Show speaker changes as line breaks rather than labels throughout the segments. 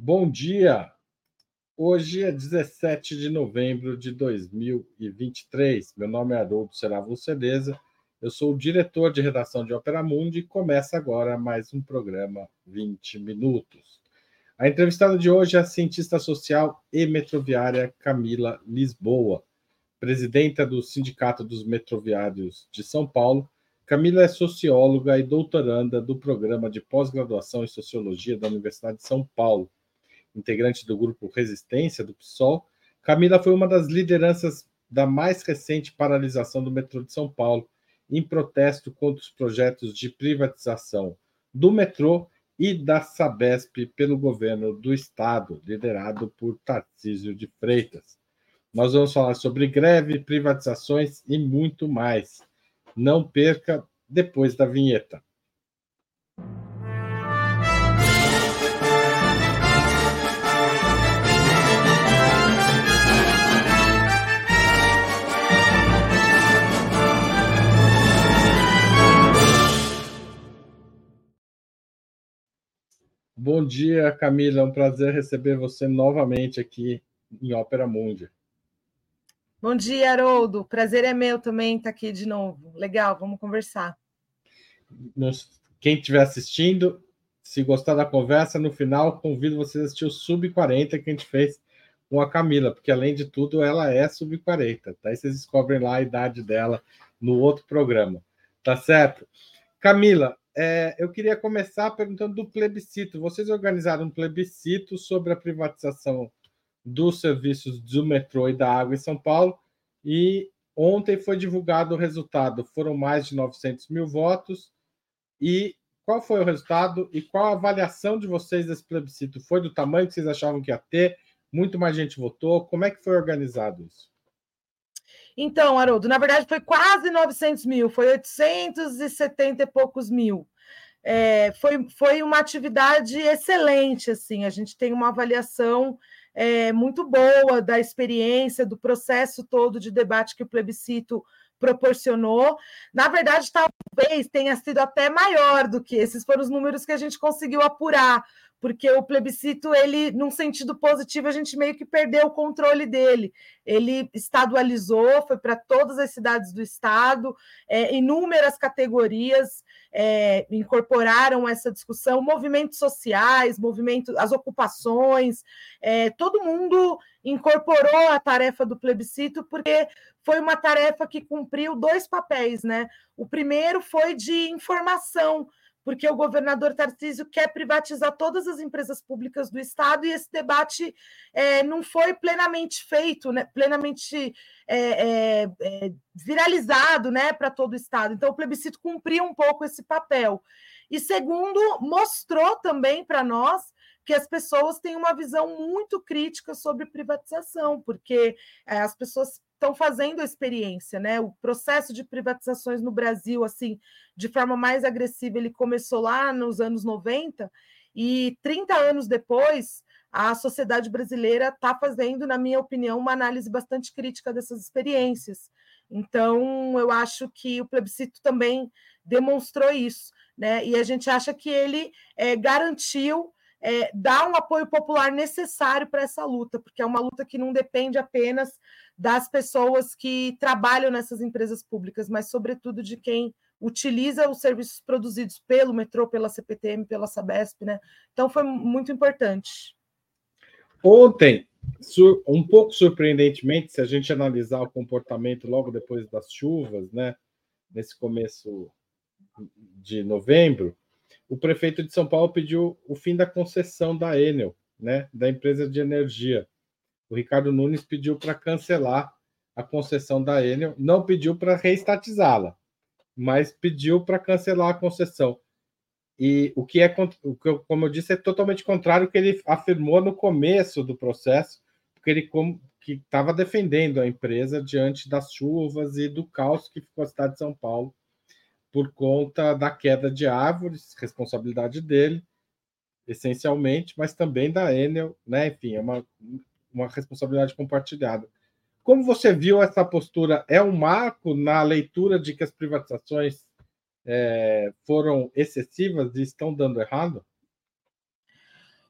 Bom dia! Hoje é 17 de novembro de 2023. Meu nome é Haroldo Seravo Cereza, eu sou o diretor de redação de Opera Mundi e começa agora mais um programa 20 Minutos. A entrevistada de hoje é a cientista social e metroviária Camila Lisboa, presidenta do Sindicato dos Metroviários de São Paulo. Camila é socióloga e doutoranda do programa de pós-graduação em sociologia da Universidade de São Paulo integrante do grupo Resistência, do PSOL, Camila foi uma das lideranças da mais recente paralisação do metrô de São Paulo, em protesto contra os projetos de privatização do metrô e da Sabesp pelo governo do estado, liderado por Tarcísio de Freitas. Nós vamos falar sobre greve, privatizações e muito mais. Não perca depois da vinheta. Bom dia, Camila. É um prazer receber você novamente aqui em Ópera Mundi.
Bom dia, Haroldo. Prazer é meu também estar aqui de novo. Legal, vamos conversar.
Quem estiver assistindo, se gostar da conversa, no final convido vocês a assistir o Sub-40 que a gente fez com a Camila, porque além de tudo ela é Sub-40. Tá? Aí vocês descobrem lá a idade dela no outro programa. Tá certo? Camila, é, eu queria começar perguntando do plebiscito. Vocês organizaram um plebiscito sobre a privatização dos serviços do metrô e da água em São Paulo, e ontem foi divulgado o resultado. Foram mais de 900 mil votos. E qual foi o resultado e qual a avaliação de vocês desse plebiscito? Foi do tamanho que vocês achavam que ia ter? Muito mais gente votou? Como é que foi organizado isso?
Então, Haroldo, na verdade foi quase 900 mil, foi 870 e poucos mil. É, foi, foi uma atividade excelente, assim, a gente tem uma avaliação é, muito boa da experiência, do processo todo de debate que o plebiscito proporcionou. Na verdade, talvez tenha sido até maior do que esses foram os números que a gente conseguiu apurar, porque o plebiscito, ele, num sentido positivo, a gente meio que perdeu o controle dele. Ele estadualizou, foi para todas as cidades do estado, é, inúmeras categorias é, incorporaram essa discussão, movimentos sociais, movimentos, as ocupações, é, todo mundo incorporou a tarefa do plebiscito, porque foi uma tarefa que cumpriu dois papéis, né? O primeiro foi de informação porque o governador Tarcísio quer privatizar todas as empresas públicas do Estado e esse debate é, não foi plenamente feito, né, plenamente é, é, é viralizado né, para todo o Estado. Então, o plebiscito cumpriu um pouco esse papel. E segundo, mostrou também para nós que as pessoas têm uma visão muito crítica sobre privatização, porque é, as pessoas estão fazendo a experiência, né? O processo de privatizações no Brasil, assim, de forma mais agressiva, ele começou lá nos anos 90 e 30 anos depois, a sociedade brasileira está fazendo, na minha opinião, uma análise bastante crítica dessas experiências. Então, eu acho que o plebiscito também demonstrou isso, né? E a gente acha que ele é, garantiu é, dar um apoio popular necessário para essa luta, porque é uma luta que não depende apenas das pessoas que trabalham nessas empresas públicas, mas, sobretudo, de quem utiliza os serviços produzidos pelo metrô, pela CPTM, pela Sabesp, né? Então foi muito importante.
Ontem, um pouco surpreendentemente, se a gente analisar o comportamento logo depois das chuvas, né? Nesse começo de novembro, o prefeito de São Paulo pediu o fim da concessão da Enel, né, da empresa de energia. O Ricardo Nunes pediu para cancelar a concessão da Enel, não pediu para reestatizá-la, mas pediu para cancelar a concessão. E o que é, como eu disse, é totalmente contrário ao que ele afirmou no começo do processo, porque ele que estava defendendo a empresa diante das chuvas e do caos que ficou a cidade de São Paulo por conta da queda de árvores, responsabilidade dele, essencialmente, mas também da Enel, né? Enfim, é uma, uma responsabilidade compartilhada. Como você viu essa postura? É um marco na leitura de que as privatizações é, foram excessivas e estão dando errado?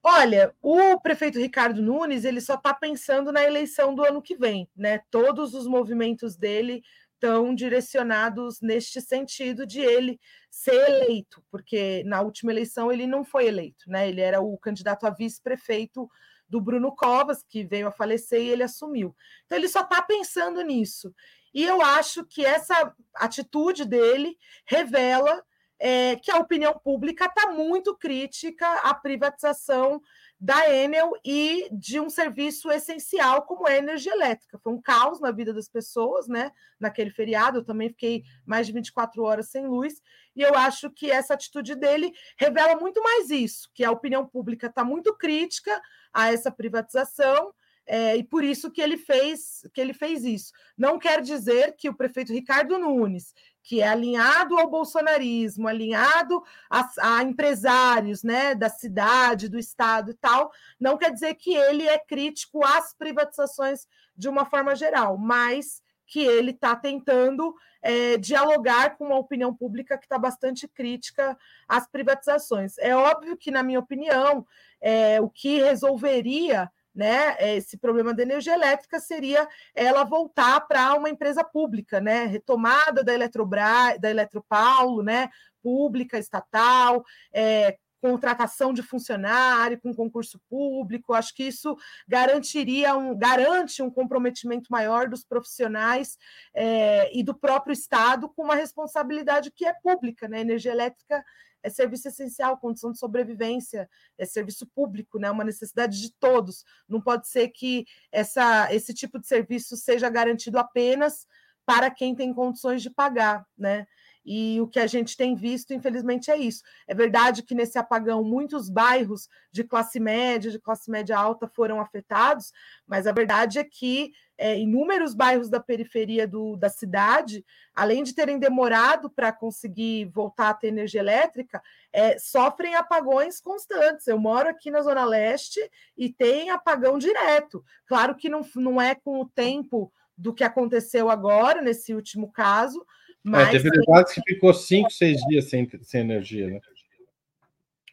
Olha, o prefeito Ricardo Nunes ele só está pensando na eleição do ano que vem, né? Todos os movimentos dele estão direcionados neste sentido de ele ser eleito, porque na última eleição ele não foi eleito, né? Ele era o candidato a vice-prefeito do Bruno Covas, que veio a falecer e ele assumiu. Então ele só está pensando nisso. E eu acho que essa atitude dele revela é, que a opinião pública está muito crítica à privatização da Enel e de um serviço essencial como a energia elétrica. Foi um caos na vida das pessoas, né? Naquele feriado, eu também fiquei mais de 24 horas sem luz, e eu acho que essa atitude dele revela muito mais isso, que a opinião pública está muito crítica a essa privatização. É, e por isso que ele fez que ele fez isso. Não quer dizer que o prefeito Ricardo Nunes que é alinhado ao bolsonarismo, alinhado a, a, empresários né, da cidade, do estado e tal, não quer dizer que ele é crítico às privatizações de uma forma geral, mas que ele está tentando é, dialogar com uma opinião pública que está bastante crítica às privatizações. É óbvio que, na minha opinião, é, o que resolveria né, esse problema da energia elétrica seria ela voltar para uma empresa pública, né, retomada da Eletrobras, da Eletropaulo, né, pública, estatal, é, contratação de funcionário com concurso público, acho que isso garantiria um, garante um comprometimento maior dos profissionais é, e do próprio Estado com uma responsabilidade que é pública, né? Energia elétrica é serviço essencial, condição de sobrevivência, é serviço público, né? Uma necessidade de todos. Não pode ser que essa, esse tipo de serviço seja garantido apenas para quem tem condições de pagar, né? E o que a gente tem visto, infelizmente, é isso. É verdade que nesse apagão muitos bairros de classe média, de classe média alta foram afetados, mas a verdade é que é, inúmeros bairros da periferia do, da cidade, além de terem demorado para conseguir voltar a ter energia elétrica, é, sofrem apagões constantes. Eu moro aqui na Zona Leste e tem apagão direto. Claro que não, não é com o tempo do que aconteceu agora, nesse último caso,
Mas, é, teve debate que ficou cinco, seis dias sem, sem energia, né?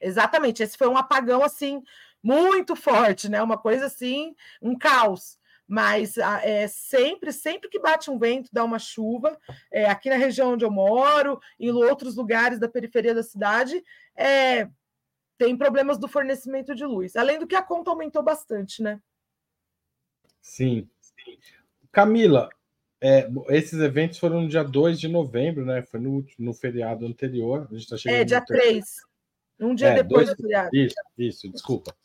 Exatamente, esse foi um apagão assim muito forte, né? Uma coisa assim, um caos. Mas é, sempre, sempre que bate um vento, dá uma chuva. É, aqui na região onde eu moro, em outros lugares da periferia da cidade, é, tem problemas do fornecimento de luz. Além do que a conta aumentou bastante, né?
Sim. Camila, é, esses eventos foram no dia 2 de novembro, né? Foi no, no feriado anterior. A gente tá
chegando é, dia 3. Um dia é, depois dois, do feriado.
Isso, isso, desculpa.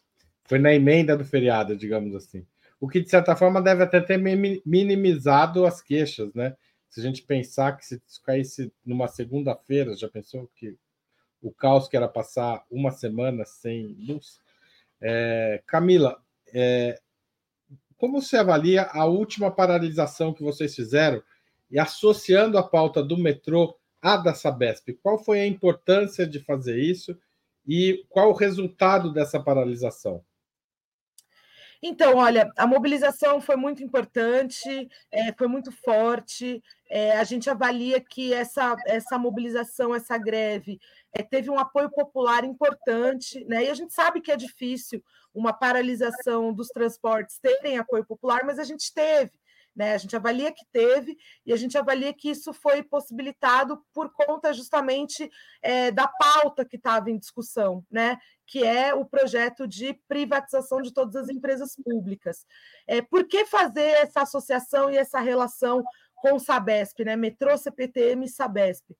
Foi na emenda do feriado, digamos assim. O que, de certa forma, deve até ter minimizado as queixas, né? Se a gente pensar que se caísse numa segunda-feira, já pensou que o caos que era passar uma semana sem luz? É, Camila, é, como você avalia a última paralisação que vocês fizeram e associando a pauta do metrô à da Sabesp? Qual foi a importância de fazer isso e qual o resultado dessa paralisação?
Então, olha, a mobilização foi muito importante, é, foi muito forte. É, a gente avalia que essa, essa mobilização, essa greve, é, teve um apoio popular importante, né? E a gente sabe que é difícil uma paralisação dos transportes terem apoio popular, mas a gente teve. Né? A gente avalia que teve e a gente avalia que isso foi possibilitado por conta justamente é, da pauta que estava em discussão, né? que é o projeto de privatização de todas as empresas públicas. É, por que fazer essa associação e essa relação com o Sabesp, né? Metrô, CPTM e Sabesp?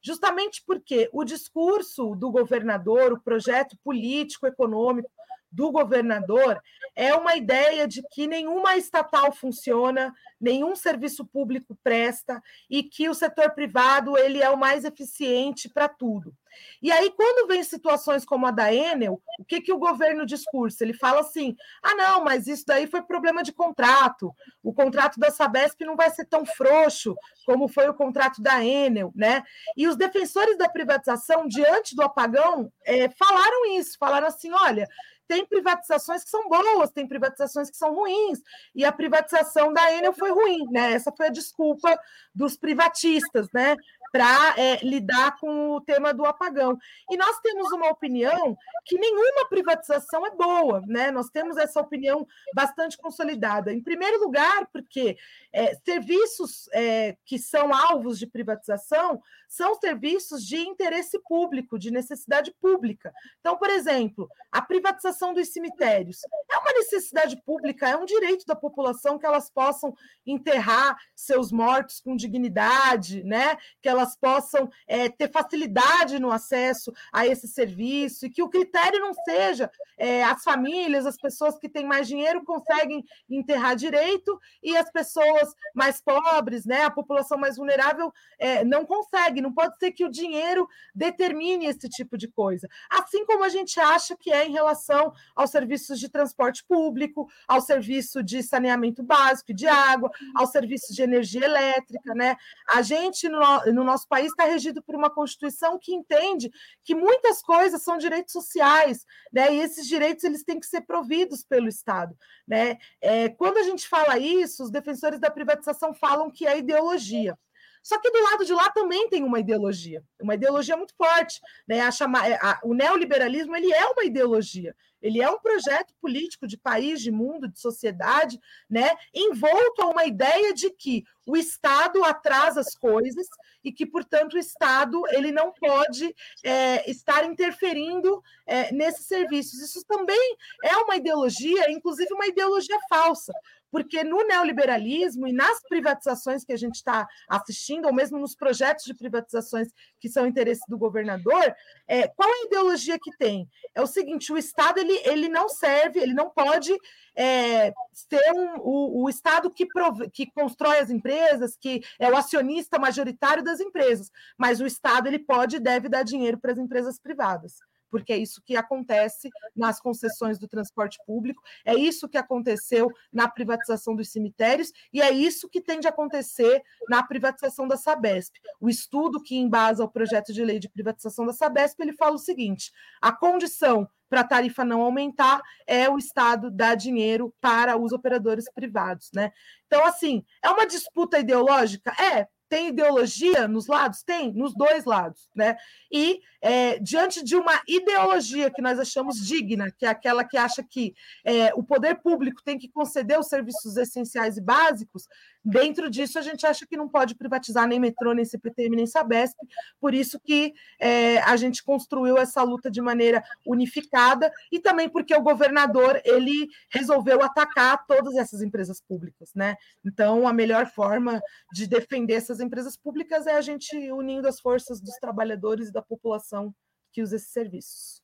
Justamente porque o discurso do governador, o projeto político, econômico do governador é uma ideia de que nenhuma estatal funciona, nenhum serviço público presta e que o setor privado ele é o mais eficiente para tudo. E aí, quando vem situações como a da Enel, o que, que o governo discursa? Ele fala assim: ah, não, mas isso daí foi problema de contrato. O contrato da Sabesp não vai ser tão frouxo como foi o contrato da Enel, né? E os defensores da privatização, diante do apagão, é, falaram isso, falaram assim: olha, tem privatizações que são boas, tem privatizações que são ruins, e a privatização da Enel foi ruim, né? Essa foi a desculpa dos privatistas, né? Para é, lidar com o tema do apagão. E nós temos uma opinião que nenhuma privatização é boa, né? Nós temos essa opinião bastante consolidada. Em primeiro lugar, porque é, serviços é, que são alvos de privatização são serviços de interesse público, de necessidade pública. Então, por exemplo, a privatização dos cemitérios é uma necessidade pública, é um direito da população que elas possam enterrar seus mortos com dignidade, né? Que elas possam é, ter facilidade no acesso a esse serviço e que o critério não seja é, as famílias, as pessoas que têm mais dinheiro conseguem enterrar direito e as pessoas mais pobres, né? A população mais vulnerável é, não consegue não pode ser que o dinheiro determine esse tipo de coisa. Assim como a gente acha que é em relação aos serviços de transporte público, ao serviço de saneamento básico, de água, ao serviço de energia elétrica, né? A gente, no, no nosso país, está regido por uma Constituição que entende que muitas coisas são direitos sociais, né? E esses direitos eles têm que ser providos pelo Estado, né? É, quando a gente fala isso, os defensores da privatização falam que é ideologia. Só que do lado de lá também tem uma ideologia, uma ideologia muito forte. Né? A chama... É, a... o neoliberalismo ele é uma ideologia, ele é um projeto político de país, de mundo, de sociedade, né? envolto a uma ideia de que o Estado atrasa as coisas e que, portanto, o Estado ele não pode é, estar interferindo é, nesses serviços. Isso também é uma ideologia, inclusive uma ideologia falsa, porque no neoliberalismo e nas privatizações que a gente está assistindo, ou mesmo nos projetos de privatizações que são interesse do governador, é, qual a ideologia que tem? É o seguinte: o Estado ele, ele não serve, ele não pode é, ser um, o, o Estado que, prove, que constrói as empresas, que é o acionista majoritário das empresas, mas o Estado ele pode e deve dar dinheiro para as empresas privadas porque é isso que acontece nas concessões do transporte público, é isso que aconteceu na privatização dos cemitérios e é isso que tende a acontecer na privatização da Sabesp. O estudo que embasa o projeto de lei de privatização da Sabesp, ele fala o seguinte: a condição para a tarifa não aumentar é o Estado dar dinheiro para os operadores privados, né? Então, assim, é uma disputa ideológica? É, tem ideologia nos lados? Tem, nos dois lados, né? E é, diante de uma ideologia que nós achamos digna, que é aquela que acha que é, o poder público tem que conceder os serviços essenciais e básicos, Dentro disso, a gente acha que não pode privatizar nem metrô, nem CPTM, nem Sabesp, por isso que é, a gente construiu essa luta de maneira unificada e também porque o governador ele resolveu atacar todas essas empresas públicas, né? Então, a melhor forma de defender essas empresas públicas é a gente unindo as forças dos trabalhadores e da população que usa esses serviços.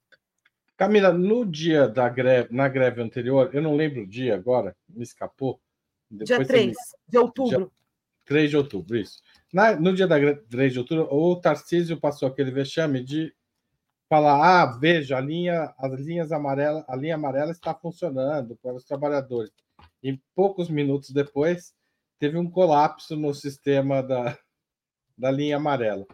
Camila, no dia da greve, na greve anterior, eu não lembro o dia agora, me escapou,
depois dia 3 me... de outubro. Dia...
3 de outubro, isso. Na, no dia da 3 de outubro, o Tarcísio passou aquele vexame de falar: ah, veja, a linha, as linhas amarelas, a linha amarela está funcionando para os trabalhadores. E poucos minutos depois, teve um colapso no sistema da, da linha amarela.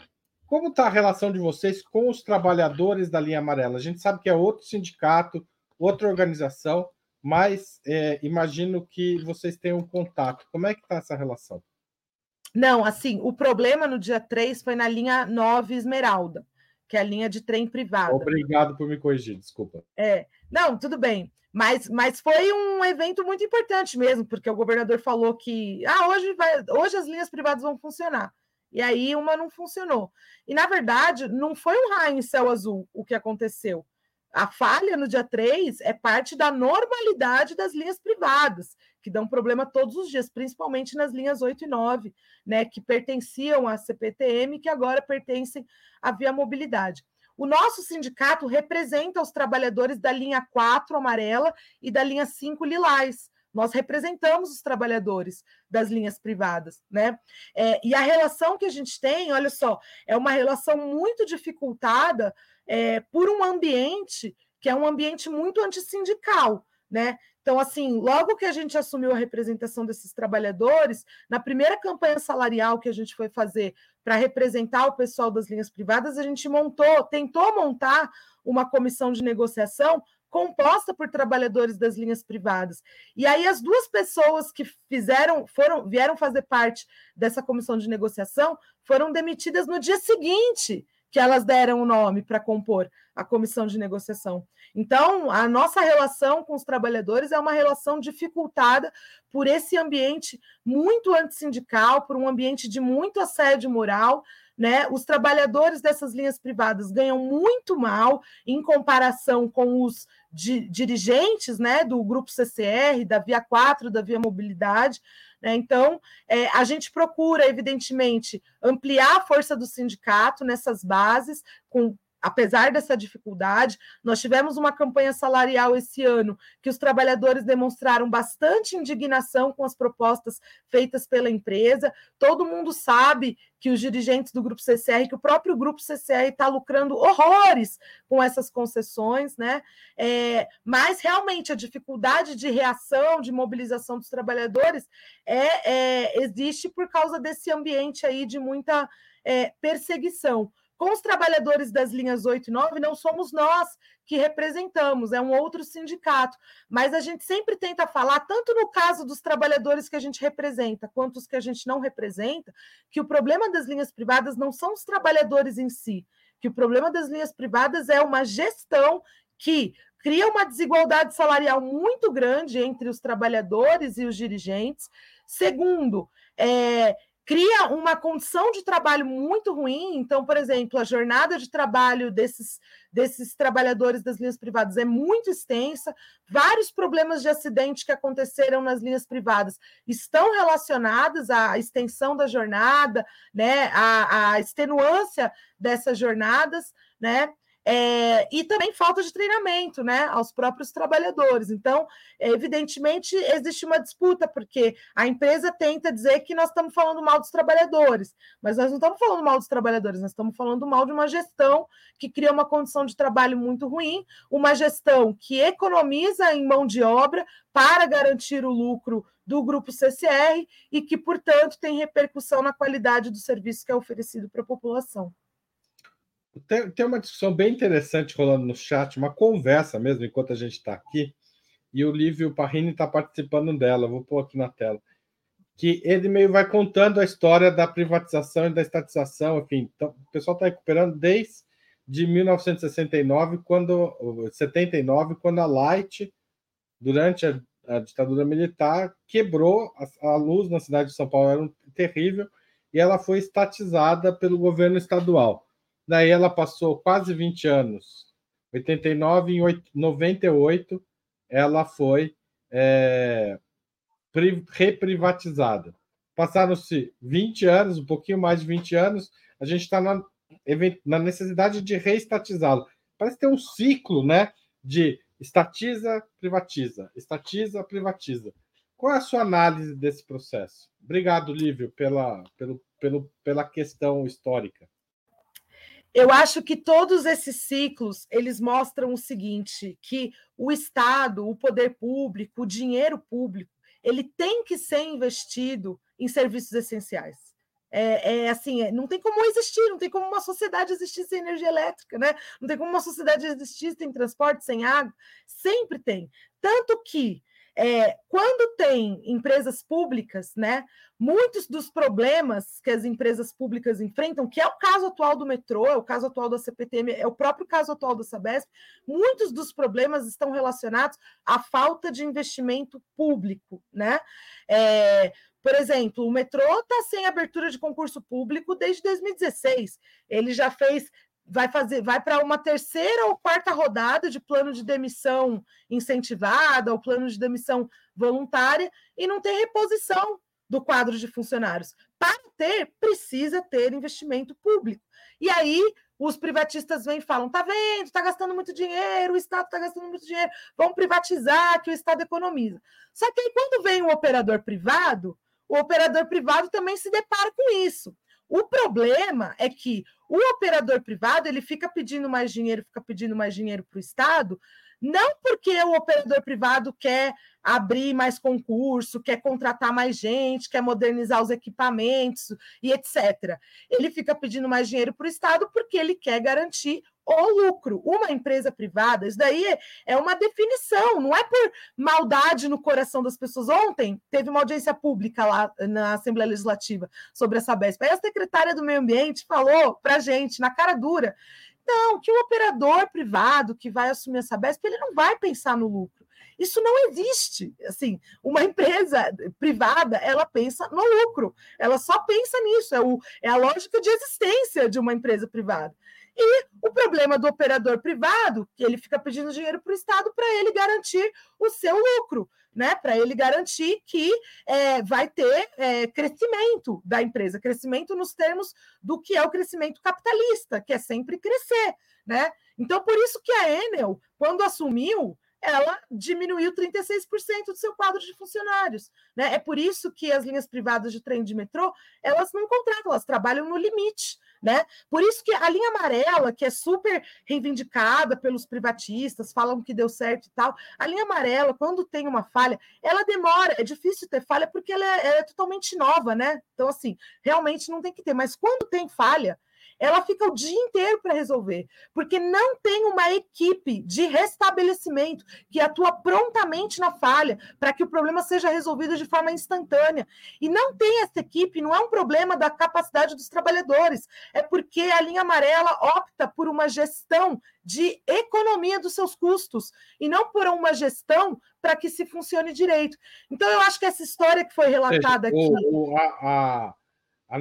Como está a relação de vocês com os trabalhadores da linha amarela? A gente sabe que é outro sindicato, outra organização, mas é, imagino que vocês tenham um contato. Como é que está essa relação?
Não, assim, o problema no dia 3 foi na linha 9 Esmeralda, que é a linha de trem privada.
Obrigado por me corrigir, desculpa.
É, não, tudo bem. Mas, mas foi um evento muito importante mesmo, porque o governador falou que ah, hoje, vai, hoje as linhas privadas vão funcionar. E aí uma não funcionou. E, na verdade, não foi um raio em céu azul o que aconteceu. A falha no dia 3 é parte da normalidade das linhas privadas, que dão problema todos os dias, principalmente nas linhas 8 e 9, né, que pertenciam à CPTM, que agora pertencem à Via Mobilidade. O nosso sindicato representa os trabalhadores da linha 4 amarela e da linha 5 lilás. Nós representamos os trabalhadores das linhas privadas, né? É, e a relação que a gente tem, olha só, é uma relação muito dificultada é, por um ambiente que é um ambiente muito antissindical, né? Então, assim, logo que a gente assumiu a representação desses trabalhadores, na primeira campanha salarial que a gente foi fazer para representar o pessoal das linhas privadas, a gente montou, tentou montar uma comissão de negociação composta por trabalhadores das linhas privadas. E aí as duas pessoas que fizeram, foram, vieram fazer parte dessa comissão de negociação foram demitidas no dia seguinte que elas deram o nome para compor a comissão de negociação. Então, a nossa relação com os trabalhadores é uma relação dificultada por esse ambiente muito antissindical, por um ambiente de muito assédio moral, né? Os trabalhadores dessas linhas privadas ganham muito mal em comparação com os di dirigentes né, do grupo CCR, da Via 4, da Via Mobilidade. Né? Então, é, a gente procura, evidentemente, ampliar a força do sindicato nessas bases, com apesar dessa dificuldade, nós tivemos uma campanha salarial esse ano que os trabalhadores demonstraram bastante indignação com as propostas feitas pela empresa. Todo mundo sabe que os dirigentes do grupo CCR, que o próprio grupo CCR está lucrando horrores com essas concessões, né? É, mas realmente a dificuldade de reação, de mobilização dos trabalhadores é, é existe por causa desse ambiente aí de muita é, perseguição. Com os trabalhadores das linhas 8 e 9, não somos nós que representamos, é um outro sindicato. Mas a gente sempre tenta falar, tanto no caso dos trabalhadores que a gente representa, quanto os que a gente não representa, que o problema das linhas privadas não são os trabalhadores em si, que o problema das linhas privadas é uma gestão que cria uma desigualdade salarial muito grande entre os trabalhadores e os dirigentes. Segundo, é, cria uma condição de trabalho muito ruim. Então, por exemplo, a jornada de trabalho desses, desses trabalhadores das linhas privadas é muito extensa. Vários problemas de acidente que aconteceram nas linhas privadas estão relacionados à extensão da jornada, né, à, à extenuância dessas jornadas, né? É, e também falta de treinamento né, aos próprios trabalhadores. Então, evidentemente, existe uma disputa, porque a empresa tenta dizer que nós estamos falando mal dos trabalhadores, mas nós não estamos falando mal dos trabalhadores, nós estamos falando mal de uma gestão que cria uma condição de trabalho muito ruim, uma gestão que economiza em mão de obra para garantir o lucro do grupo CCR e que, portanto, tem repercussão na qualidade do serviço que é oferecido para a população.
Tem, tem uma discussão bem interessante rolando no chat, uma conversa mesmo, enquanto a gente está aqui, e o Lívio Parrini está participando dela, vou pôr aqui na tela. Que ele meio vai contando a história da privatização e da estatização, enfim. Então, o pessoal está recuperando desde de 1969, quando 79, quando a Light, durante a, a ditadura militar, quebrou a, a, luz na cidade de São Paulo, era um, terrível, e ela foi estatizada pelo governo estadual. Daí ela passou quase 20 anos. 89 em 98 ela foi é, reprivatizada. Passaram-se 20 anos, um pouquinho mais de 20 anos, a gente está na, na, necessidade de reestatizá-la. Parece ter um ciclo né, de estatiza, privatiza, estatiza, privatiza. Qual é a sua análise desse processo? Obrigado, Lívio, pela, pelo, pelo, pela questão histórica
eu acho que todos esses ciclos eles mostram o seguinte: que o Estado, o poder público, o dinheiro público, ele tem que ser investido em serviços essenciais. É, é assim, é, não tem como existir, não tem como uma sociedade existir sem energia elétrica, né? Não tem como uma sociedade existir sem transporte, sem água. Sempre tem. Tanto que é, quando tem empresas públicas, né, muitos dos problemas que as empresas públicas enfrentam, que é o caso atual do metrô, é o caso atual da CPTM, é o próprio caso atual da Sabesp, muitos dos problemas estão relacionados à falta de investimento público, né? É, por exemplo, o metrô está sem abertura de concurso público desde 2016. Ele já fez vai fazer, vai para uma terceira ou quarta rodada de plano de demissão incentivada ou plano de demissão voluntária e não tem reposição do quadro de funcionários. Para ter, precisa ter investimento público. E aí os privatistas vêm e falam: tá vendo, está gastando muito dinheiro, o Estado está gastando muito dinheiro, vamos privatizar, que o Estado economiza. Só que aí, quando vem um operador privado, o operador privado também se depara com isso. O problema é que o operador privado ele fica pedindo mais dinheiro, fica pedindo mais dinheiro para o Estado, não porque o operador privado quer abrir mais concurso, quer contratar mais gente, quer modernizar os equipamentos e etc. Ele fica pedindo mais dinheiro para o Estado porque ele quer garantir o lucro. Uma empresa privada, isso daí é uma definição, não é por maldade no coração das pessoas. Ontem teve uma audiência pública lá na Assembleia Legislativa sobre essa Sabesp. Aí a secretária do Meio Ambiente falou para gente, na cara dura, não, que o operador privado que vai assumir essa Sabesp, ele não vai pensar no lucro. Isso não existe. Assim, uma empresa privada, ela pensa no lucro. Ela só pensa nisso. É, o, é a lógica de existência de uma empresa privada. E o problema do operador privado, que ele fica pedindo dinheiro para o Estado para ele garantir o seu lucro, né? Para ele garantir que é, vai ter é, crescimento da empresa, crescimento nos termos do que é o crescimento capitalista, que é sempre crescer, né? Então, por isso que a Enel, quando assumiu, ela diminuiu 36% do seu quadro de funcionários. Né? É por isso que as linhas privadas de trem de metrô elas não contratam, elas trabalham no limite. Né? Por isso que a linha amarela, que é super reivindicada pelos privatistas, falam que deu certo e tal, a linha amarela, quando tem uma falha, ela demora, é difícil ter falha porque ela é, ela é totalmente nova, né? Então, assim, realmente não tem que ter, mas quando tem falha, ela fica o dia inteiro para resolver, porque não tem uma equipe de restabelecimento que atua prontamente na falha para que o problema seja resolvido de forma instantânea. E não tem essa equipe, não é um problema da capacidade dos trabalhadores, é porque a linha amarela opta por uma gestão de economia dos seus custos e não por uma gestão para que se funcione direito. Então, eu acho que essa história que foi relatada aqui.
O, a, a,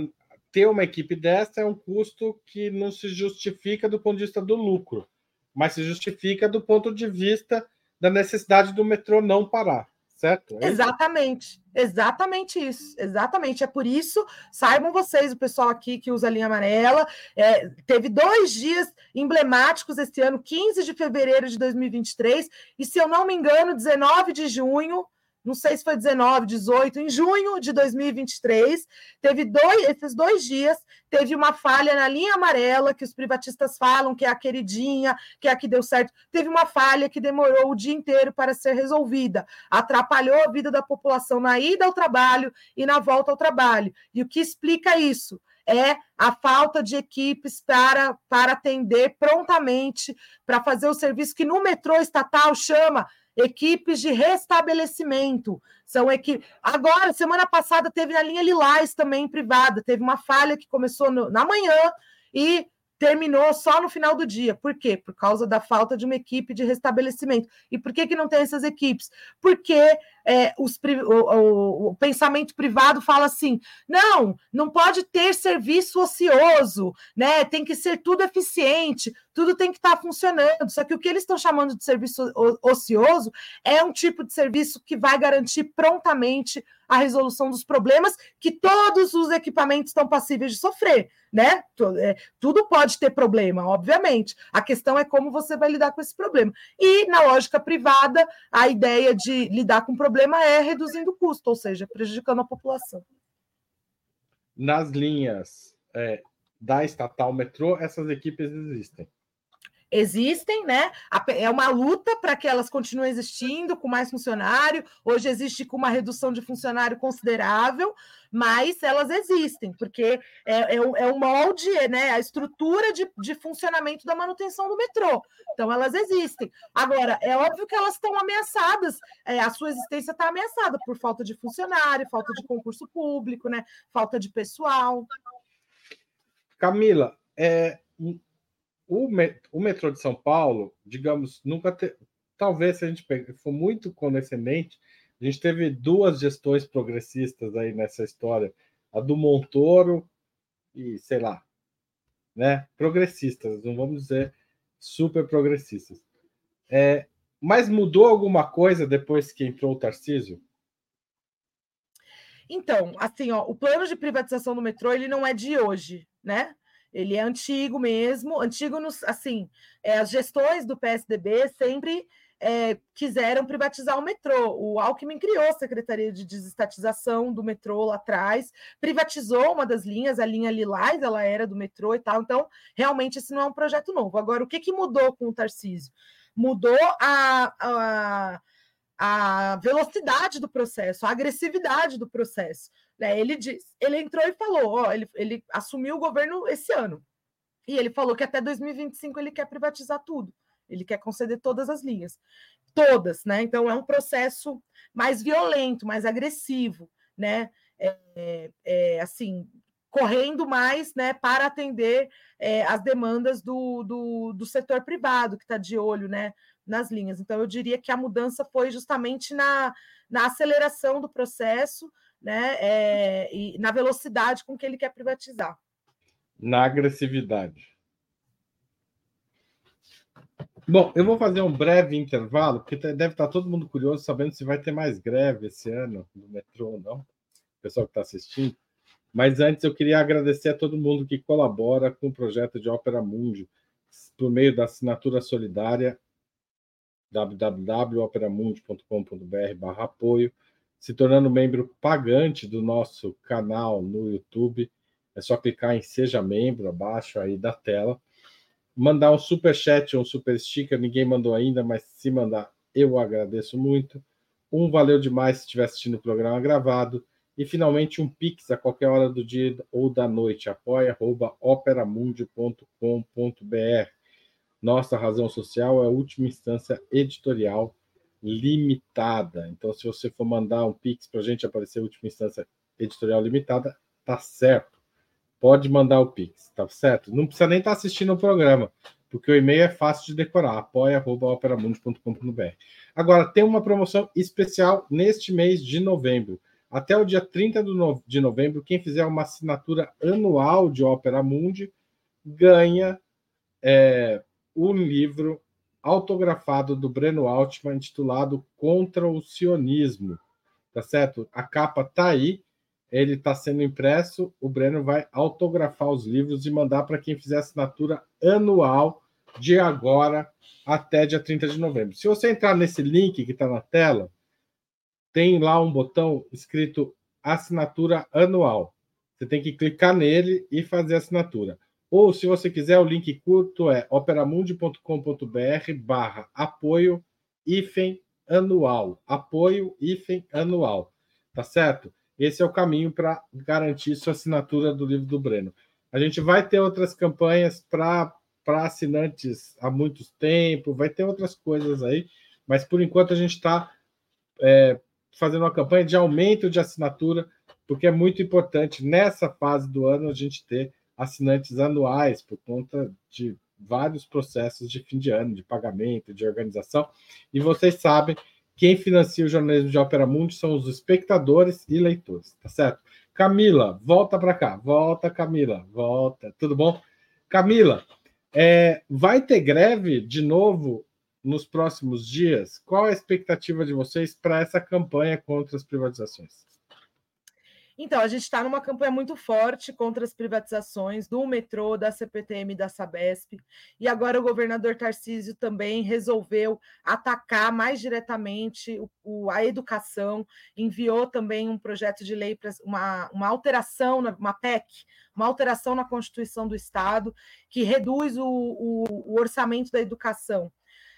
ter uma equipe dessa é um custo que não se justifica do ponto de vista do lucro, mas se justifica do ponto de vista da necessidade do metrô não parar, certo?
É exatamente, exatamente isso, exatamente. É por isso, saibam vocês, o pessoal aqui que usa a linha amarela, é, teve dois dias emblemáticos esse ano, 15 de fevereiro de 2023, e se eu não me engano, 19 de junho não sei se foi 19, 18, em junho de 2023, teve dois, esses dois dias, teve uma falha na linha amarela, que os privatistas falam que é a queridinha, que é a que deu certo. Teve uma falha que demorou o dia inteiro para ser resolvida, atrapalhou a vida da população na ida ao trabalho e na volta ao trabalho. E o que explica isso? é a falta de equipes para, para atender prontamente, para fazer o serviço que no metrô estatal chama equipes de restabelecimento. São equipes. Agora, semana passada, teve na linha Lilás também privada, teve uma falha que começou no... na manhã e terminou só no final do dia. Por quê? Por causa da falta de uma equipe de restabelecimento. E por que, que não tem essas equipes? Porque é, os, o, o, o, pensamento privado fala assim: não, não pode ter serviço ocioso, né? Tem que ser tudo eficiente, tudo tem que estar tá funcionando. Só que o que eles estão chamando de serviço ocioso é um tipo de serviço que vai garantir prontamente a resolução dos problemas que todos os equipamentos estão passíveis de sofrer, né? É, tudo pode ter problema, obviamente. A questão é como você vai lidar com esse problema. E na lógica privada, a ideia de lidar com o problema é reduzindo o custo, ou seja, prejudicando a população.
Nas linhas é, da estatal metrô, essas equipes existem
existem, né? É uma luta para que elas continuem existindo com mais funcionário. Hoje existe com uma redução de funcionário considerável, mas elas existem, porque é, é, é o molde, né? A estrutura de, de funcionamento da manutenção do metrô. Então, elas existem. Agora, é óbvio que elas estão ameaçadas, é, a sua existência está ameaçada por falta de funcionário, falta de concurso público, né? Falta de pessoal.
Camila, é, o, o metrô de São Paulo, digamos, nunca te, talvez se a gente for muito condescendente, a gente teve duas gestões progressistas aí nessa história, a do Montoro e sei lá, né? Progressistas, não vamos dizer super progressistas. É, mas mudou alguma coisa depois que entrou o Tarcísio?
Então, assim, ó, o plano de privatização do metrô ele não é de hoje, né? Ele é antigo mesmo, antigo nos, assim, é, as gestões do PSDB sempre é, quiseram privatizar o metrô. O Alckmin criou a Secretaria de Desestatização do metrô lá atrás, privatizou uma das linhas, a linha Lilás, ela era do metrô e tal. Então, realmente, esse não é um projeto novo. Agora, o que, que mudou com o Tarcísio? Mudou a, a, a velocidade do processo, a agressividade do processo. Né? Ele diz, ele entrou e falou, ó, ele, ele assumiu o governo esse ano. E ele falou que até 2025 ele quer privatizar tudo. Ele quer conceder todas as linhas. Todas, né? Então é um processo mais violento, mais agressivo, né? É, é, é assim, correndo mais né, para atender é, as demandas do, do, do setor privado, que está de olho né, nas linhas. Então, eu diria que a mudança foi justamente na, na aceleração do processo né, é, e na velocidade com que ele quer privatizar.
Na agressividade. Bom, eu vou fazer um breve intervalo, porque deve estar todo mundo curioso sabendo se vai ter mais greve esse ano no metrô ou não. O pessoal que está assistindo. Mas antes eu queria agradecer a todo mundo que colabora com o projeto de Ópera Mundi por meio da assinatura solidária www.operamundi.com.br apoio, se tornando membro pagante do nosso canal no YouTube. É só clicar em Seja Membro abaixo aí da tela. Mandar um super chat ou um super sticker, ninguém mandou ainda, mas se mandar, eu agradeço muito. Um valeu demais se estiver assistindo o programa gravado. E finalmente um Pix a qualquer hora do dia ou da noite, apoia.operamundi.com.br. Nossa razão social é a última instância editorial limitada. Então, se você for mandar um Pix para a gente aparecer última instância editorial limitada, tá certo. Pode mandar o Pix, tá certo? Não precisa nem estar tá assistindo o programa, porque o e-mail é fácil de decorar, apoia.operamundi.com.br. Agora, tem uma promoção especial neste mês de novembro. Até o dia 30 de novembro, quem fizer uma assinatura anual de Ópera Mundi ganha é, um livro autografado do Breno Altman intitulado Contra o Sionismo. Tá certo? A capa tá aí, ele está sendo impresso. O Breno vai autografar os livros e mandar para quem fizer assinatura anual de agora até dia 30 de novembro. Se você entrar nesse link que está na tela, tem lá um botão escrito assinatura anual. Você tem que clicar nele e fazer a assinatura. Ou, se você quiser, o link curto é operamundi.com.br barra apoio hífen anual. Apoio hífen anual. Tá certo? Esse é o caminho para garantir sua assinatura do livro do Breno. A gente vai ter outras campanhas para assinantes há muito tempo, vai ter outras coisas aí, mas por enquanto a gente está é, fazendo uma campanha de aumento de assinatura, porque é muito importante nessa fase do ano a gente ter assinantes anuais, por conta de vários processos de fim de ano, de pagamento, de organização. E vocês sabem, quem financia o jornalismo de Ópera Mundi são os espectadores e leitores, tá certo? Camila, volta para cá. Volta, Camila. Volta. Tudo bom? Camila, é, vai ter greve de novo nos próximos dias? Qual a expectativa de vocês para essa campanha contra as privatizações?
Então, a gente está numa campanha muito forte contra as privatizações do metrô, da CPTM da Sabesp. E agora o governador Tarcísio também resolveu atacar mais diretamente o, o, a educação, enviou também um projeto de lei para uma, uma alteração, uma PEC, uma alteração na Constituição do Estado, que reduz o, o, o orçamento da educação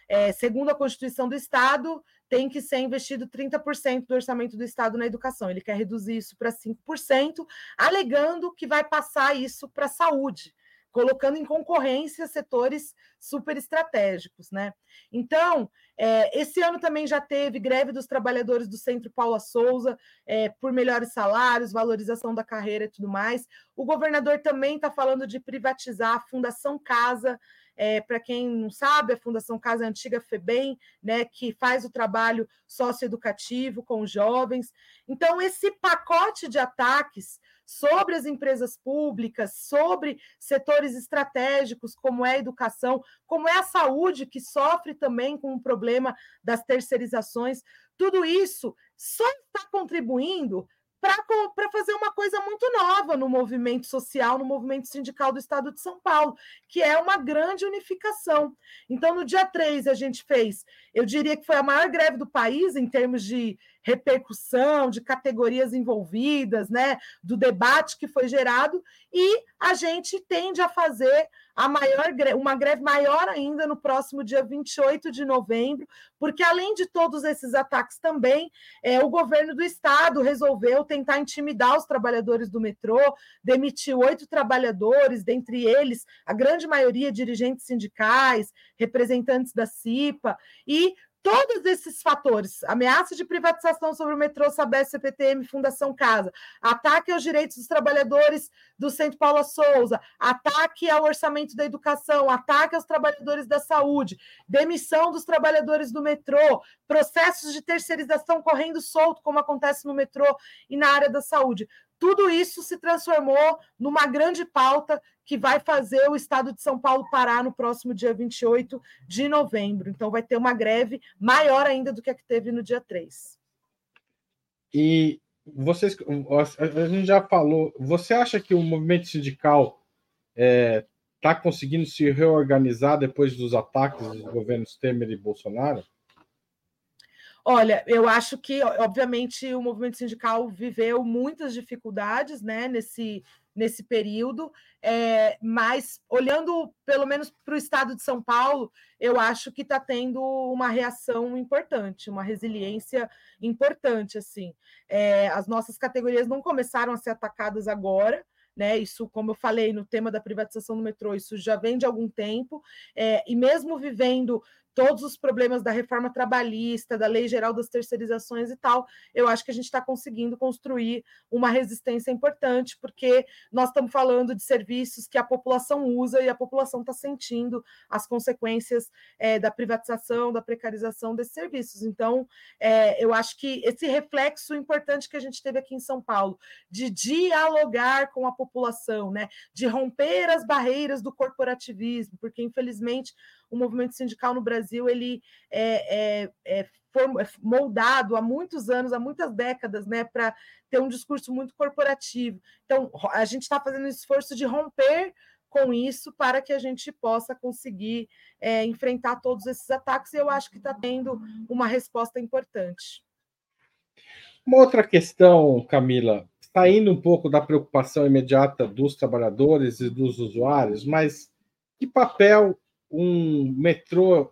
é, segundo a Constituição do Estado, tem que ser investido 30% do orçamento do Estado na educação. Ele quer reduzir isso para 5%, alegando que vai passar isso para a saúde, colocando em concorrência setores super estratégicos, né? Então, é, esse ano também já teve greve dos trabalhadores do Centro Paula Souza é, por melhores salários, valorização da carreira e tudo mais. O governador também está falando de privatizar a Fundação Casa. É, Para quem não sabe, a Fundação Casa Antiga FEBEM, né, que faz o trabalho socioeducativo com os jovens. Então, esse pacote de ataques sobre as empresas públicas, sobre setores estratégicos, como é a educação, como é a saúde, que sofre também com o problema das terceirizações, tudo isso só está contribuindo para fazer uma coisa muito nova no movimento social, no movimento sindical do Estado de São Paulo, que é uma grande unificação. Então, no dia 3, a gente fez, eu diria que foi a maior greve do país em termos de repercussão, de categorias envolvidas, né, do debate que foi gerado, e a gente tende a fazer a maior uma greve maior ainda no próximo dia 28 de novembro, porque além de todos esses ataques também, é, o governo do estado resolveu tentar intimidar os trabalhadores do metrô, demitiu oito trabalhadores, dentre eles a grande maioria dirigentes sindicais, representantes da CIPA, e todos esses fatores, ameaça de privatização sobre o metrô, Sabesp, CPTM, Fundação Casa, ataque aos direitos dos trabalhadores do Centro Paula Souza, ataque ao orçamento da educação, ataque aos trabalhadores da saúde, demissão dos trabalhadores do metrô, processos de terceirização correndo solto, como acontece no metrô e na área da saúde. Tudo isso se transformou numa grande pauta que vai fazer o estado de São Paulo parar no próximo dia 28 de novembro. Então, vai ter uma greve maior ainda do que a que teve no dia 3.
E vocês, a gente já falou, você acha que o movimento sindical está é, tá conseguindo se reorganizar depois dos ataques dos governos Temer e Bolsonaro?
Olha, eu acho que, obviamente, o movimento sindical viveu muitas dificuldades né, nesse, nesse período, é, mas olhando pelo menos para o estado de São Paulo, eu acho que está tendo uma reação importante, uma resiliência importante. assim. É, as nossas categorias não começaram a ser atacadas agora, né? Isso, como eu falei no tema da privatização do metrô, isso já vem de algum tempo, é, e mesmo vivendo todos os problemas da reforma trabalhista, da lei geral das terceirizações e tal, eu acho que a gente está conseguindo construir uma resistência importante, porque nós estamos falando de serviços que a população usa e a população está sentindo as consequências é, da privatização, da precarização desses serviços. Então, é, eu acho que esse reflexo importante que a gente teve aqui em São Paulo, de dialogar com a população, né, de romper as barreiras do corporativismo, porque infelizmente o movimento sindical no Brasil ele é, é, é, moldado há muitos anos, há muitas décadas, né, para ter um discurso muito corporativo. Então, a gente está fazendo um esforço de romper com isso para que a gente possa conseguir é, enfrentar todos esses ataques, e eu acho que está tendo uma resposta importante.
Uma outra questão, Camila, saindo um pouco da preocupação imediata dos trabalhadores e dos usuários, mas que papel um metrô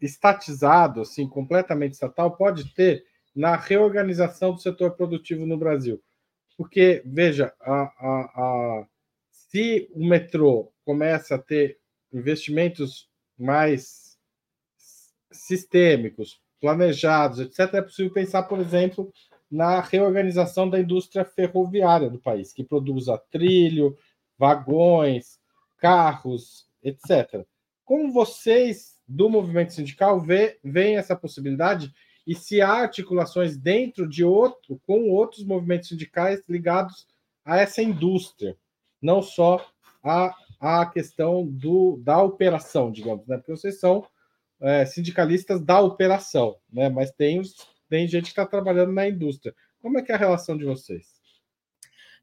estatizado, assim, completamente estatal, pode ter na reorganização do setor produtivo no Brasil. Porque, veja, a, a, a, se o metrô começa a ter investimentos mais sistêmicos, planejados, etc., é possível pensar, por exemplo, na reorganização da indústria ferroviária do país, que produza trilho, vagões, carros, etc. Como vocês do movimento sindical veem essa possibilidade e se há articulações dentro de outro, com outros movimentos sindicais ligados a essa indústria, não só a, a questão do, da operação, digamos, né? Porque vocês são é, sindicalistas da operação, né? Mas tem, tem gente que está trabalhando na indústria. Como é que é a relação de vocês?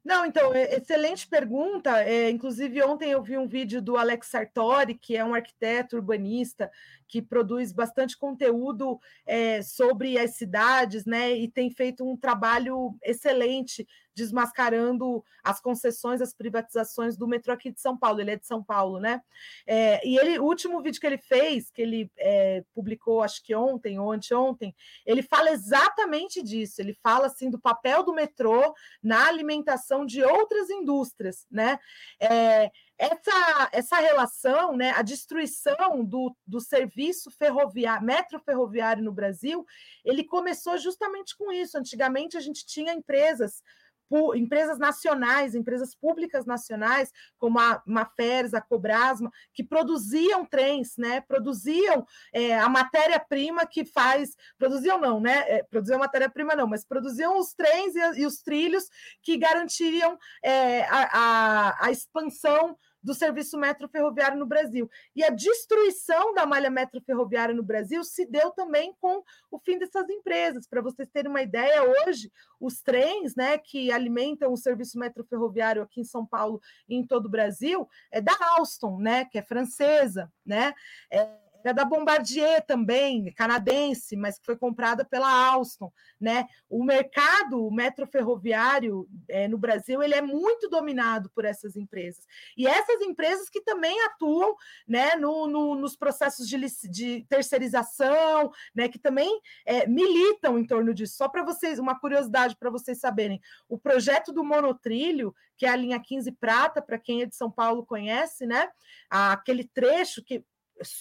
Não, então, é, excelente pergunta. É, inclusive, ontem eu vi um vídeo do Alex Sartori, que é um arquiteto urbanista que produz bastante conteúdo é, sobre as cidades, né? E tem feito um trabalho excelente desmascarando as concessões, as privatizações do metrô aqui de São Paulo. Ele é de São Paulo, né? É, e ele, o último vídeo que ele fez, que ele é, publicou, acho que ontem ou anteontem, ele fala exatamente disso. Ele fala assim do papel do metrô na alimentação de outras indústrias, né? É, essa, essa relação, né, a destruição do, do serviço ferroviário, metro ferroviário no Brasil, ele começou justamente com isso. Antigamente a gente tinha empresas empresas nacionais, empresas públicas nacionais, como a Mafers, a Cobrasma, que produziam trens, né? Produziam é, a matéria-prima que faz. Produziam não, né? É, produziam matéria-prima não, mas produziam os trens e, e, os trilhos que garantiriam é, a, a, a expansão do serviço metro ferroviário no Brasil. E a destruição da malha metro ferroviária no Brasil se deu também com o fim dessas empresas. Para vocês terem uma ideia, hoje os trens, né, que alimentam o serviço metro ferroviário aqui em São Paulo e em todo o Brasil, é da Alstom, né, que é francesa, né? É, era da Bombardier também, canadense, mas que foi comprada pela Alstom, né? O mercado metroferroviário é, no Brasil ele é muito dominado por essas empresas e essas empresas que também atuam, né, no, no nos processos de, de, terceirização, né, que também é, militam em torno disso. Só para vocês, uma curiosidade para vocês saberem, o projeto do monotrilho, que é a linha 15 prata, para quem é de São Paulo conhece, né? Aquele trecho que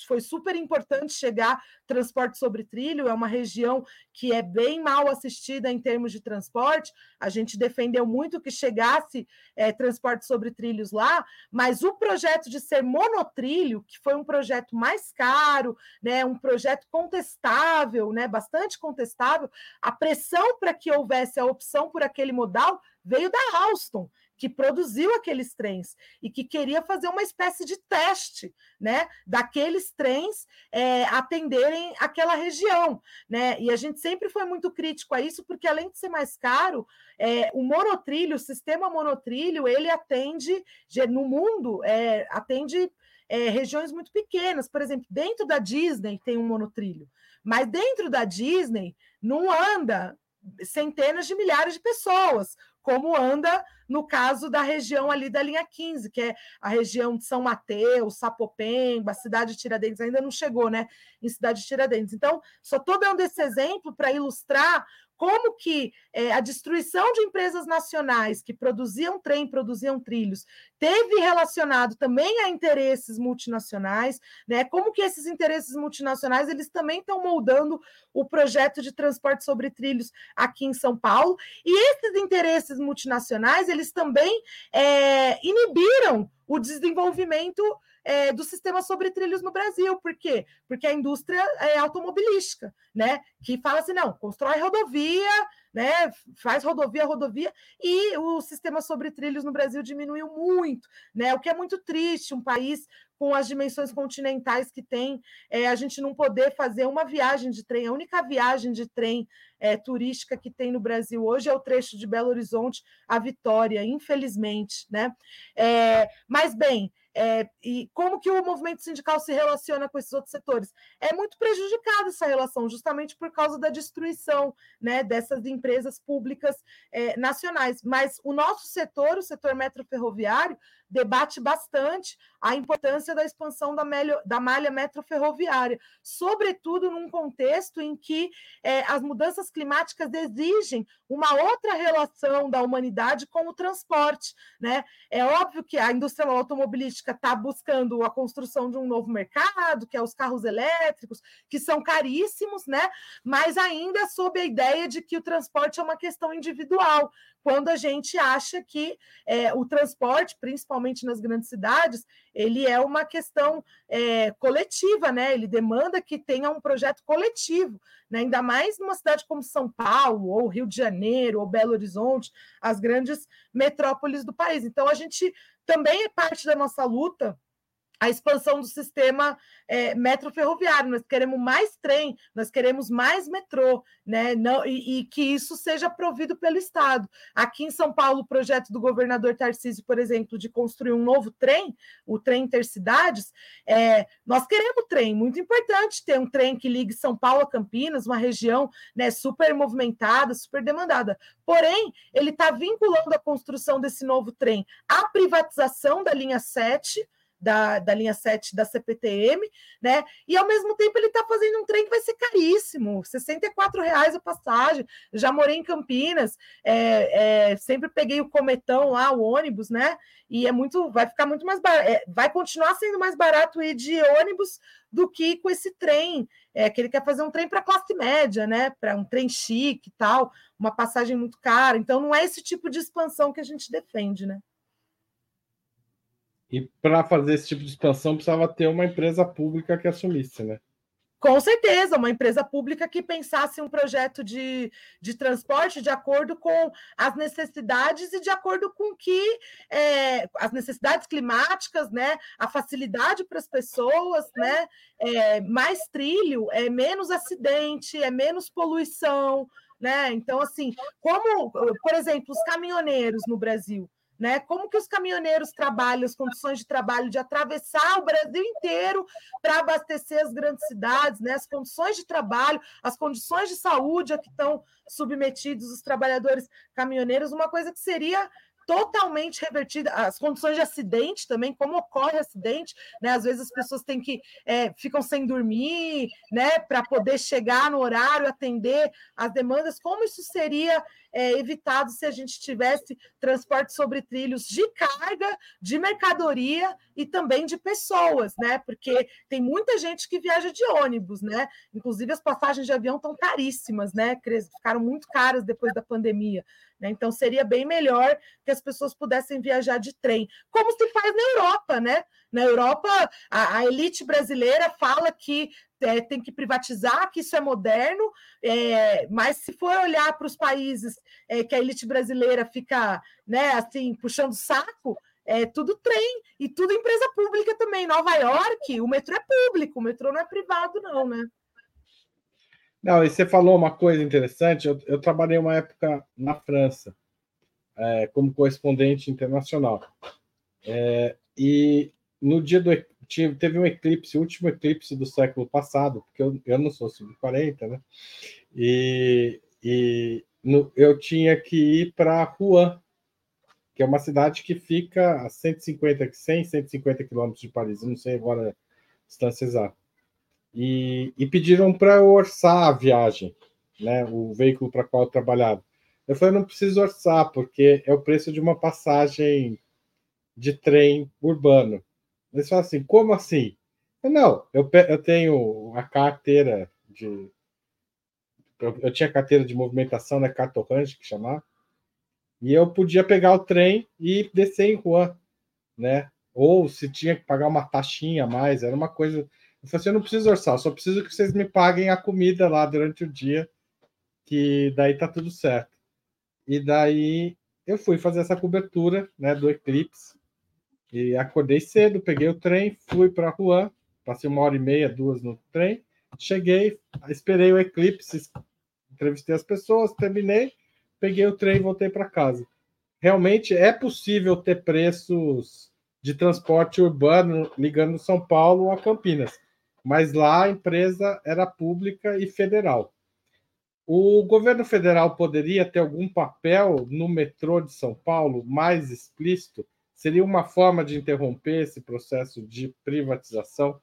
foi super importante chegar transporte sobre trilho, é uma região que é bem mal assistida em termos de transporte. A gente defendeu muito que chegasse é, transporte sobre trilhos lá, mas o projeto de ser monotrilho, que foi um projeto mais caro, né, um projeto contestável, né, bastante contestável, a pressão para que houvesse a opção por aquele modal veio da Alstom que produziu aqueles trens e que queria fazer uma espécie de teste, né, daqueles trens é, atenderem aquela região, né? E a gente sempre foi muito crítico a isso, porque além de ser mais caro, é, o monotrilho, o sistema monotrilho, ele atende no mundo, é, atende é, regiões muito pequenas. Por exemplo, dentro da Disney tem um monotrilho, mas dentro da Disney não anda centenas de milhares de pessoas como anda no caso da região ali da linha 15, que é a região de São Mateus, Sapopemba, cidade de Tiradentes, ainda não chegou, né? Em cidade de Tiradentes. Então, só estou dando esse exemplo para ilustrar como que é, a destruição de empresas nacionais que produziam trem, produziam trilhos, teve relacionado também a interesses multinacionais, né? Como que esses interesses multinacionais eles também estão moldando o projeto de transporte sobre trilhos aqui em São Paulo, e esses interesses multinacionais eles também é, inibiram o desenvolvimento é, do sistema sobre trilhos no Brasil. Por quê? Porque a indústria é automobilística, né? Que fala assim: não, constrói rodovia, né? Faz rodovia, rodovia, e o sistema sobre trilhos no Brasil diminuiu muito, né? O que é muito triste, um país com as dimensões continentais que tem, é, a gente não poder fazer uma viagem de trem. A única viagem de trem é, turística que tem no Brasil hoje é o trecho de Belo Horizonte a Vitória, infelizmente, né? É, mas bem, é, e como que o movimento sindical se relaciona com esses outros setores? É muito prejudicada essa relação, justamente por causa da destruição né, dessas empresas públicas é, nacionais. Mas o nosso setor, o setor metroferroviário, debate bastante a importância da expansão da, melho, da malha metroferroviária, sobretudo num contexto em que é, as mudanças climáticas exigem uma outra relação da humanidade com o transporte. Né? É óbvio que a indústria automobilística está buscando a construção de um novo mercado, que é os carros elétricos, que são caríssimos, né? mas ainda sob a ideia de que o transporte é uma questão individual quando a gente acha que é, o transporte, principalmente nas grandes cidades, ele é uma questão é, coletiva, né? Ele demanda que tenha um projeto coletivo, né? ainda mais numa cidade como São Paulo, ou Rio de Janeiro, ou Belo Horizonte, as grandes metrópoles do país. Então, a gente também é parte da nossa luta a expansão do sistema é, metroferroviário. Nós queremos mais trem, nós queremos mais metrô, né? Não, e, e, que isso seja provido pelo Estado. Aqui em São Paulo, o projeto do governador Tarcísio, por exemplo, de construir um novo trem, o trem intercidades, é, nós queremos trem, muito importante ter um trem que ligue São Paulo a Campinas, uma região né, super movimentada, super demandada. Porém, ele está vinculando a construção desse novo trem à privatização da linha 7 da, da linha 7 da CPTM, né? E ao mesmo tempo ele está fazendo um trem que vai ser caríssimo, 64 reais a passagem. Já morei em Campinas, é, é, sempre peguei o cometão lá, o ônibus, né? E é muito, vai ficar muito mais barato, é, vai continuar sendo mais barato ir de ônibus do que com esse trem, é, que ele quer fazer um trem para classe média, né? Para um trem chique e tal, uma passagem muito cara. Então não é esse tipo de expansão que a gente defende, né?
E para fazer esse tipo de expansão precisava ter uma empresa pública que assumisse, né?
Com certeza, uma empresa pública que pensasse um projeto de, de transporte de acordo com as necessidades e de acordo com que é, as necessidades climáticas, né, a facilidade para as pessoas, né, é, mais trilho, é menos acidente, é menos poluição, né? Então, assim, como, por exemplo, os caminhoneiros no Brasil né? Como que os caminhoneiros trabalham, as condições de trabalho de atravessar o Brasil inteiro para abastecer as grandes cidades, né? As condições de trabalho, as condições de saúde a que estão submetidos os trabalhadores caminhoneiros, uma coisa que seria totalmente revertida. As condições de acidente também, como ocorre acidente, né? Às vezes as pessoas têm que é, ficam sem dormir, né? Para poder chegar no horário, atender as demandas. Como isso seria é, evitado se a gente tivesse transporte sobre trilhos de carga, de mercadoria e também de pessoas, né? Porque tem muita gente que viaja de ônibus, né? Inclusive as passagens de avião estão caríssimas, né? Ficaram muito caras depois da pandemia. Né? Então, seria bem melhor que as pessoas pudessem viajar de trem, como se faz na Europa, né? Na Europa, a, a elite brasileira fala que é, tem que privatizar, que isso é moderno, é, mas se for olhar para os países é, que a elite brasileira fica né, assim, puxando saco, é tudo trem e tudo empresa pública também. Nova York, o metrô é público, o metrô não é privado, não, né?
Não, e você falou uma coisa interessante. Eu, eu trabalhei uma época na França é, como correspondente internacional. É, e no dia do teve um eclipse, o último eclipse do século passado, porque eu, eu não sou sub-40, né? E, e no, eu tinha que ir para Rouen, que é uma cidade que fica a 150, 100, 150 quilômetros de Paris, eu não sei agora a distância exata e, e pediram para orçar a viagem, né, o veículo para qual eu trabalhava. Eu falei, não preciso orçar, porque é o preço de uma passagem de trem urbano. Eles falam assim, como assim? Não, eu, eu tenho a carteira de. Eu, eu tinha carteira de movimentação, né, cartorrante, que chamar, e eu podia pegar o trem e descer em rua, né? Ou se tinha que pagar uma taxinha a mais, era uma coisa eu falei assim, eu não preciso orçar, só preciso que vocês me paguem a comida lá durante o dia, que daí tá tudo certo. E daí eu fui fazer essa cobertura né, do eclipse. E acordei cedo, peguei o trem, fui para rua, passei uma hora e meia, duas no trem, cheguei, esperei o eclipse, entrevistei as pessoas, terminei, peguei o trem e voltei para casa. Realmente é possível ter preços de transporte urbano ligando São Paulo a Campinas mas lá a empresa era pública e federal. O governo federal poderia ter algum papel no metrô de São Paulo mais explícito? Seria uma forma de interromper esse processo de privatização?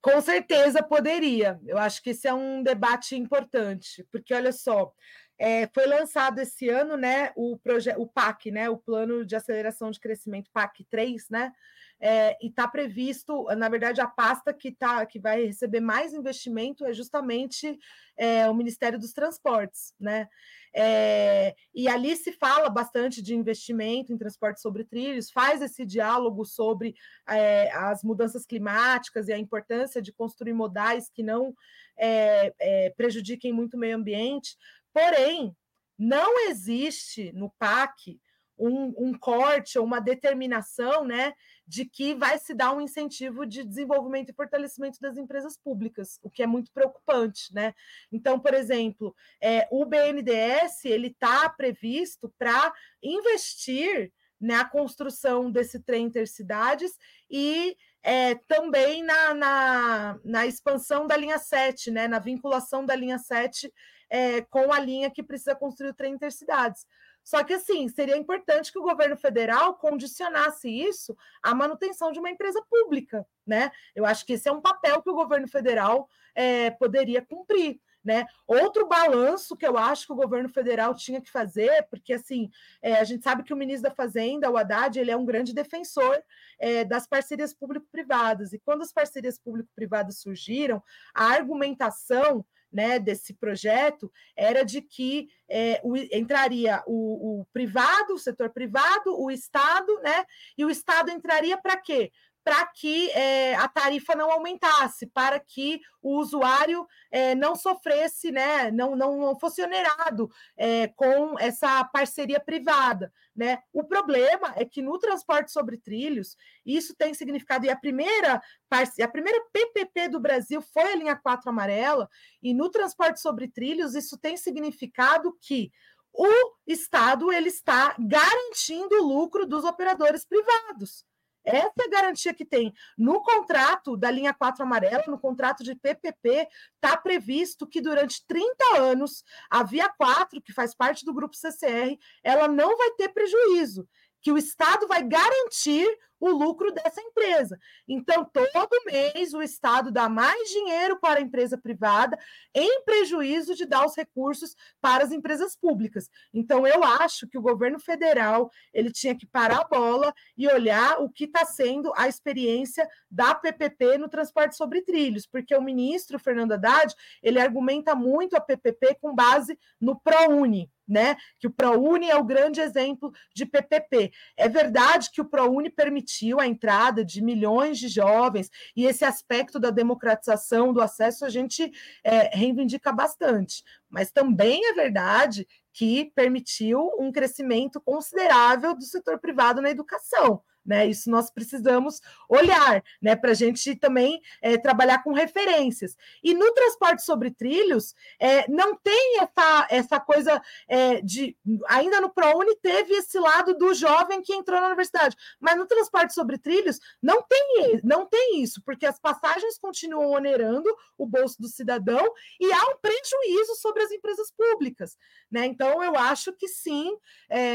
Com certeza poderia. Eu acho que esse é um debate importante, porque olha só, é, foi lançado esse ano, né, o projeto, o PAC, né, o Plano de Aceleração de Crescimento PAC 3, né, é, e está previsto, na verdade, a pasta que, tá, que vai receber mais investimento é justamente é, o Ministério dos Transportes, né? É, e ali se fala bastante de investimento em transporte sobre trilhos, faz esse diálogo sobre é, as mudanças climáticas e a importância de construir modais que não é, é, prejudiquem muito o meio ambiente. Porém, não existe no PAC um, um corte ou uma determinação né, de que vai se dar um incentivo de desenvolvimento e fortalecimento das empresas públicas, o que é muito preocupante. Né? Então, por exemplo, é, o BNDES ele está previsto para investir na construção desse trem intercidades e é, também na, na, na, expansão da linha 7, né, na vinculação da linha 7 é, com a linha que precisa construir o trem intercidades. Só que, assim, seria importante que o governo federal condicionasse isso à manutenção de uma empresa pública, né? Eu acho que esse é um papel que o governo federal é, poderia cumprir. Né? Outro balanço que eu acho que o governo federal tinha que fazer, porque assim é, a gente sabe que o ministro da Fazenda, o Haddad, ele é um grande defensor é, das parcerias público-privadas, e quando as parcerias público-privadas surgiram, a argumentação né, desse projeto era de que é, o, entraria o, o, privado, o setor privado, o Estado, né? E o Estado entraria para quê? Para que é, a tarifa não aumentasse, para que o usuário é, não sofresse, né, não, não fosse onerado é, com essa parceria privada. Né? O problema é que no transporte sobre trilhos, isso tem significado, e a primeira, a primeira PPP do Brasil foi a linha 4 amarela, e no transporte sobre trilhos, isso tem significado que o Estado ele está garantindo o lucro dos operadores privados. Essa é a garantia que tem. No contrato da linha 4 amarela, no contrato de PPP, está previsto que durante 30 anos a Via 4, que faz parte do grupo CCR, ela não vai ter prejuízo que o Estado vai garantir o lucro dessa empresa. Então, todo mês o Estado dá mais dinheiro para a empresa privada, em prejuízo de dar os recursos para as empresas públicas. Então, eu acho que o governo federal ele tinha que parar a bola e olhar o que está sendo a experiência da PPP no transporte sobre trilhos, porque o ministro Fernando Haddad ele argumenta muito a PPP com base no ProUni né? Que o ProUni é o grande exemplo de PPP. É verdade que o ProUni permitiu a entrada de milhões de jovens e esse aspecto da democratização do acesso a gente é, reivindica bastante. Mas também é verdade que permitiu um crescimento considerável do setor privado na educação. Né? Isso nós precisamos olhar, né? Para a gente também é, trabalhar com referências. E no transporte sobre trilhos, é, não tem essa, essa coisa é, de. Ainda no ProUni teve esse lado do jovem que entrou na universidade, mas no transporte sobre trilhos não tem, não tem isso, porque as passagens continuam onerando o bolso do cidadão e há um prejuízo sobre as empresas públicas. Né? Então, eu acho que sim,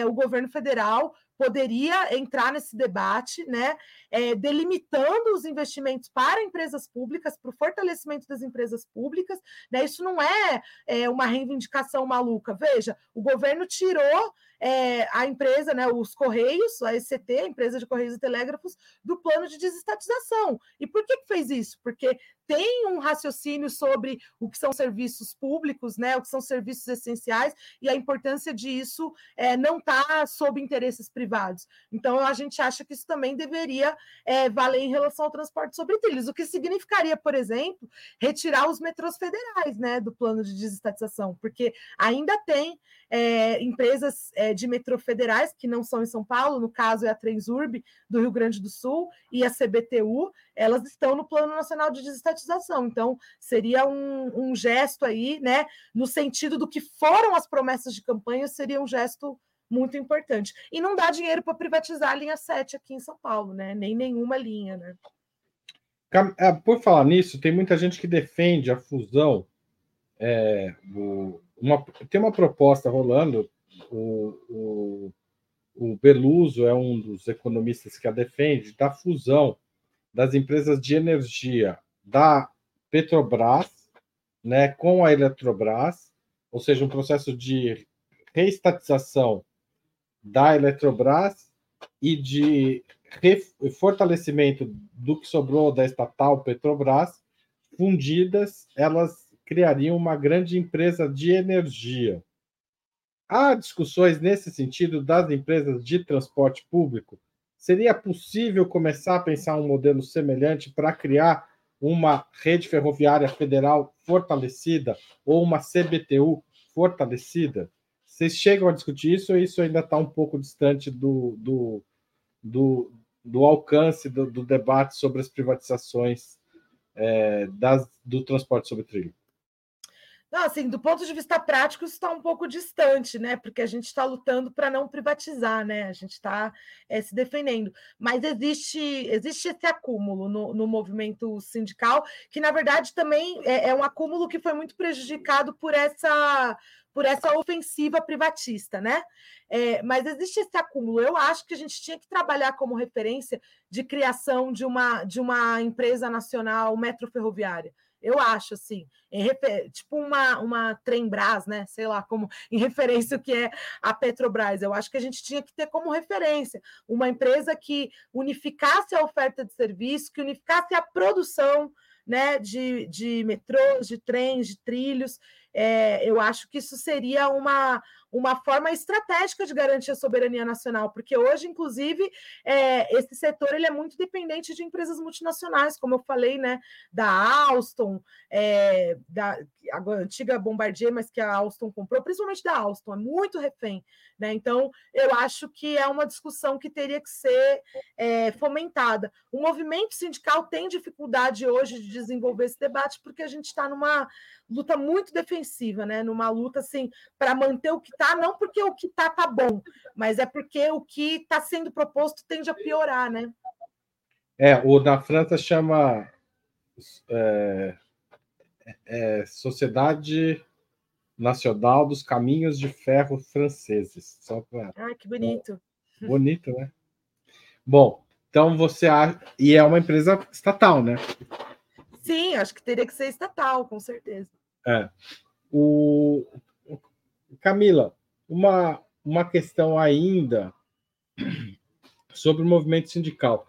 o governo federal poderia entrar nesse debate, né, é, delimitando os investimentos para empresas públicas, para o fortalecimento das empresas públicas. Né, isso não é, é uma reivindicação maluca. Veja, o governo tirou é, a empresa, né, os Correios, a ECT, a empresa de Correios e Telégrafos, do plano de desestatização. E por que, que fez isso? Porque tem um raciocínio sobre o que são serviços públicos, né, o que são serviços essenciais e a importância disso é, não está sob interesses privados. Então, a gente acha que isso também deveria é, valer em relação ao transporte sobre trilhos, o que significaria, por exemplo, retirar os metrôs federais né, do plano de desestatização, porque ainda tem é, empresas é, de metrô federais, que não são em São Paulo, no caso é a Transurb do Rio Grande do Sul e a CBTU, elas estão no Plano Nacional de Desestatização. Então, seria um, um gesto aí, né, no sentido do que foram as promessas de campanha, seria um gesto muito importante. E não dá dinheiro para privatizar a linha 7 aqui em São Paulo, né? Nem nenhuma linha, né?
É, por falar nisso, tem muita gente que defende a fusão. É, o, uma, tem uma proposta rolando, o, o, o Beluso é um dos economistas que a defende, da fusão das empresas de energia da Petrobras né, com a Eletrobras, ou seja, um processo de reestatização da Eletrobras e de fortalecimento do que sobrou da estatal Petrobras, fundidas, elas criariam uma grande empresa de energia. Há discussões nesse sentido das empresas de transporte público. Seria possível começar a pensar um modelo semelhante para criar uma rede ferroviária federal fortalecida ou uma CBTU fortalecida? Vocês chegam a discutir isso ou isso ainda está um pouco distante do, do, do, do alcance do, do, debate sobre as privatizações é, das, do transporte sobre trilho?
Assim, do ponto de vista prático, isso está um pouco distante, né? Porque a gente está lutando para não privatizar, né? A gente está é, se defendendo. Mas existe, existe esse acúmulo no, no movimento sindical, que, na verdade, também é, é um acúmulo que foi muito prejudicado por essa por essa ofensiva privatista, né? É, mas existe esse acúmulo. Eu acho que a gente tinha que trabalhar como referência de criação de uma, de uma empresa nacional metroferroviária. Eu acho, assim, em, tipo uma, uma Trembras, né? Sei lá, como em referência o que é a Petrobras. Eu acho que a gente tinha que ter como referência uma empresa que unificasse a oferta de serviço, que unificasse a produção né, de, de metrôs, de trens, de trilhos. É, eu acho que isso seria uma, uma forma estratégica de garantir a soberania nacional, porque hoje, inclusive, é, esse setor ele é muito dependente de empresas multinacionais, como eu falei, né, da Alstom, é, da a antiga Bombardier, mas que a Alstom comprou, principalmente da Alstom, é muito refém, né? Então, eu acho que é uma discussão que teria que ser é, fomentada. O movimento sindical tem dificuldade hoje de desenvolver esse debate, porque a gente está numa luta muito defensiva né? Numa luta assim para manter o que está, não porque o que está tá bom, mas é porque o que está sendo proposto tende a piorar, né?
É, o da França chama é, é, Sociedade Nacional dos Caminhos de Ferro Franceses.
Só pra... Ah, que bonito.
Bonito, né? Bom, então você acha. E é uma empresa estatal, né?
Sim, acho que teria que ser estatal, com certeza.
É. O... Camila, uma, uma questão ainda sobre o movimento sindical.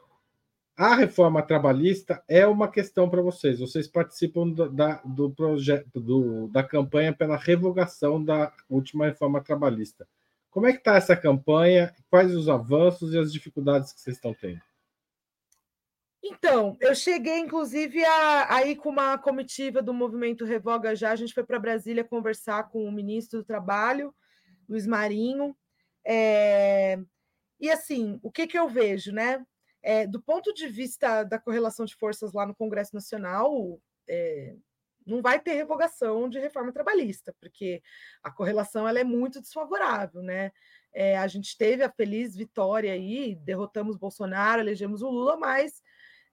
A reforma trabalhista é uma questão para vocês. Vocês participam do, da, do projeto, do, da campanha pela revogação da última reforma trabalhista. Como é que está essa campanha? Quais os avanços e as dificuldades que vocês estão tendo?
Então, eu cheguei, inclusive, a, a ir com uma comitiva do movimento Revoga Já. A gente foi para Brasília conversar com o ministro do Trabalho, Luiz Marinho. É... E assim, o que, que eu vejo, né? É, do ponto de vista da correlação de forças lá no Congresso Nacional, é, não vai ter revogação de reforma trabalhista, porque a correlação ela é muito desfavorável, né? É, a gente teve a feliz vitória aí, derrotamos Bolsonaro, elegemos o Lula, mas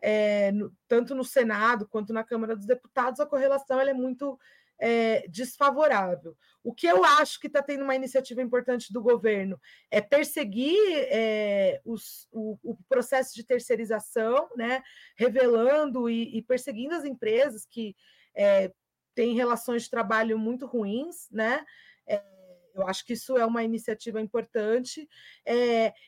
é, no, tanto no Senado quanto na Câmara dos Deputados a correlação ela é muito é, desfavorável. O que eu acho que está tendo uma iniciativa importante do governo é perseguir é, os, o, o, processo de terceirização, né, revelando e, e perseguindo as empresas que têm relações de trabalho muito ruins, né? Eu acho que isso é uma iniciativa importante.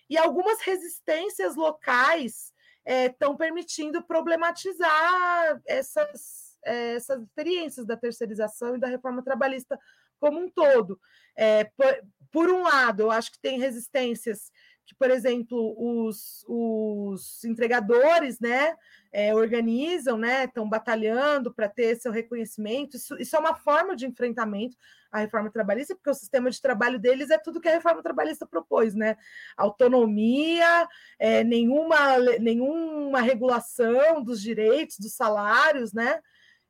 E algumas resistências locais estão permitindo problematizar essas é, essas experiências da terceirização e da reforma trabalhista como um todo. É, por, por, um lado, eu acho que tem resistências que, por exemplo, os, os entregadores né, é, organizam, né, estão batalhando para ter seu reconhecimento. Isso, isso é uma forma de enfrentamento à reforma trabalhista, porque o sistema de trabalho deles é tudo que a reforma trabalhista propôs, né? Autonomia, é, nenhuma, nenhuma regulação dos direitos, dos salários, né?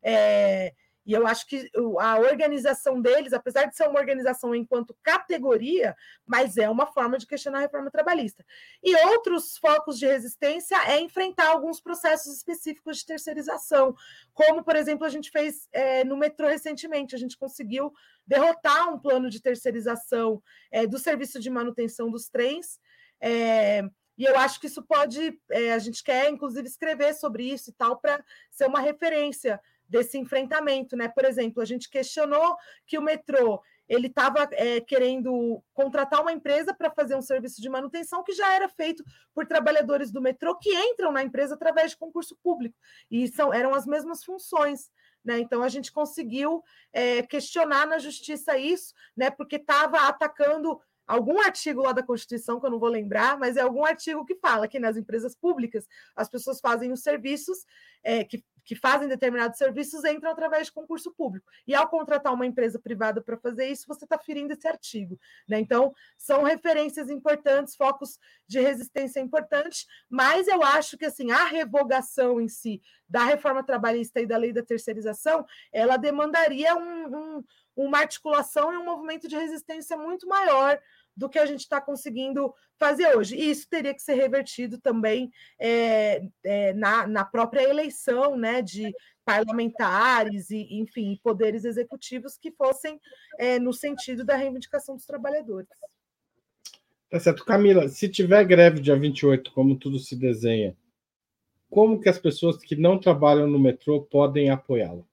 É, e eu acho que a organização deles, apesar de ser uma organização enquanto categoria, mas é uma forma de questionar a reforma trabalhista. E outros focos de resistência é enfrentar alguns processos específicos de terceirização, como, por exemplo, a gente fez é, no metrô recentemente, a gente conseguiu derrotar um plano de terceirização é, do serviço de manutenção dos trens. É, e eu acho que isso pode, é, a gente quer, inclusive, escrever sobre isso e tal, para ser uma referência desse enfrentamento, né? Por exemplo, a gente questionou que o metrô ele estava é, querendo contratar uma empresa para fazer um serviço de manutenção que já era feito por trabalhadores do metrô que entram na empresa através de concurso público e são eram as mesmas funções. Né? Então a gente conseguiu é, questionar na justiça isso, né? Porque estava atacando algum artigo lá da Constituição, que eu não vou lembrar, mas é algum artigo que fala que nas empresas públicas as pessoas fazem os serviços é, que, que fazem determinados serviços entram através de concurso público. E ao contratar uma empresa privada para fazer isso, você está ferindo esse artigo. Né? Então, são referências importantes, focos de resistência importantes, mas eu acho que assim, a revogação em si da reforma trabalhista e da lei da terceirização, ela demandaria um, um uma articulação e um movimento de resistência muito maior do que a gente está conseguindo fazer hoje. E isso teria que ser revertido também é, é, na, na própria eleição né, de parlamentares e, enfim, poderes executivos que fossem é, no sentido da reivindicação dos trabalhadores.
Tá certo. Camila, se tiver greve dia 28, como tudo se desenha, como que as pessoas que não trabalham no metrô podem apoiá-la?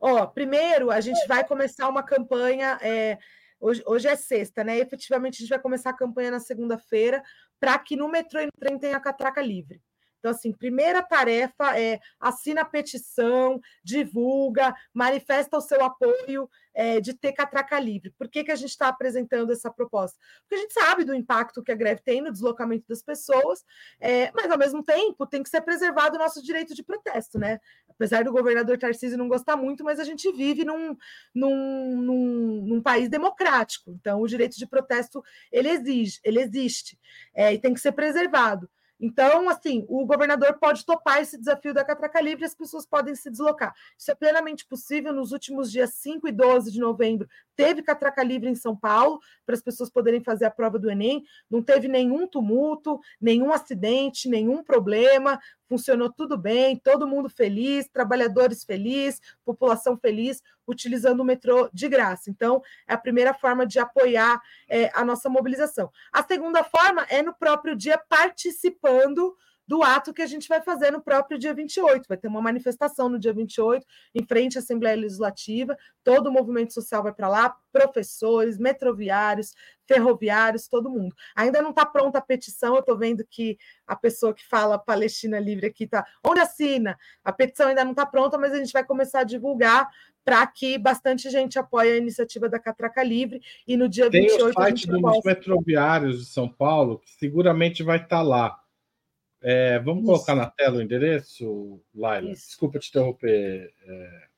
Ó, primeiro, a gente vai começar uma campanha. É, hoje, hoje é sexta, né? efetivamente, a gente vai começar a campanha na segunda-feira para que no metrô e no trem tenha catraca livre. Então, assim, primeira tarefa é assina a petição, divulga, manifesta o seu apoio é, de ter catraca livre. Por que, que a gente está apresentando essa proposta? Porque a gente sabe do impacto que a greve tem no deslocamento das pessoas, é, mas ao mesmo tempo tem que ser preservado o nosso direito de protesto, né? Apesar do governador Tarcísio não gostar muito, mas a gente vive num, num, num, num país democrático. Então, o direito de protesto ele exige, ele existe é, e tem que ser preservado. Então, assim, o governador pode topar esse desafio da catraca livre as pessoas podem se deslocar. Isso é plenamente possível. Nos últimos dias 5 e 12 de novembro, teve catraca livre em São Paulo, para as pessoas poderem fazer a prova do Enem. Não teve nenhum tumulto, nenhum acidente, nenhum problema. Funcionou tudo bem, todo mundo feliz, trabalhadores felizes, população feliz, utilizando o metrô de graça. Então, é a primeira forma de apoiar é, a nossa mobilização. A segunda forma é no próprio dia participando do ato que a gente vai fazer no próprio dia 28. Vai ter uma manifestação no dia 28, em frente à Assembleia Legislativa. Todo o movimento social vai para lá, professores, metroviários, ferroviários, todo mundo. Ainda não está pronta a petição, eu estou vendo que a pessoa que fala Palestina Livre aqui está. Onde assina? A petição ainda não está pronta, mas a gente vai começar a divulgar para que bastante gente apoie a iniciativa da Catraca Livre. E no dia
Tem
28.
Tem o site dos metroviários de São Paulo, que seguramente vai estar tá lá é, vamos Isso. colocar na tela o endereço, Laila? Isso. Desculpa te interromper, é...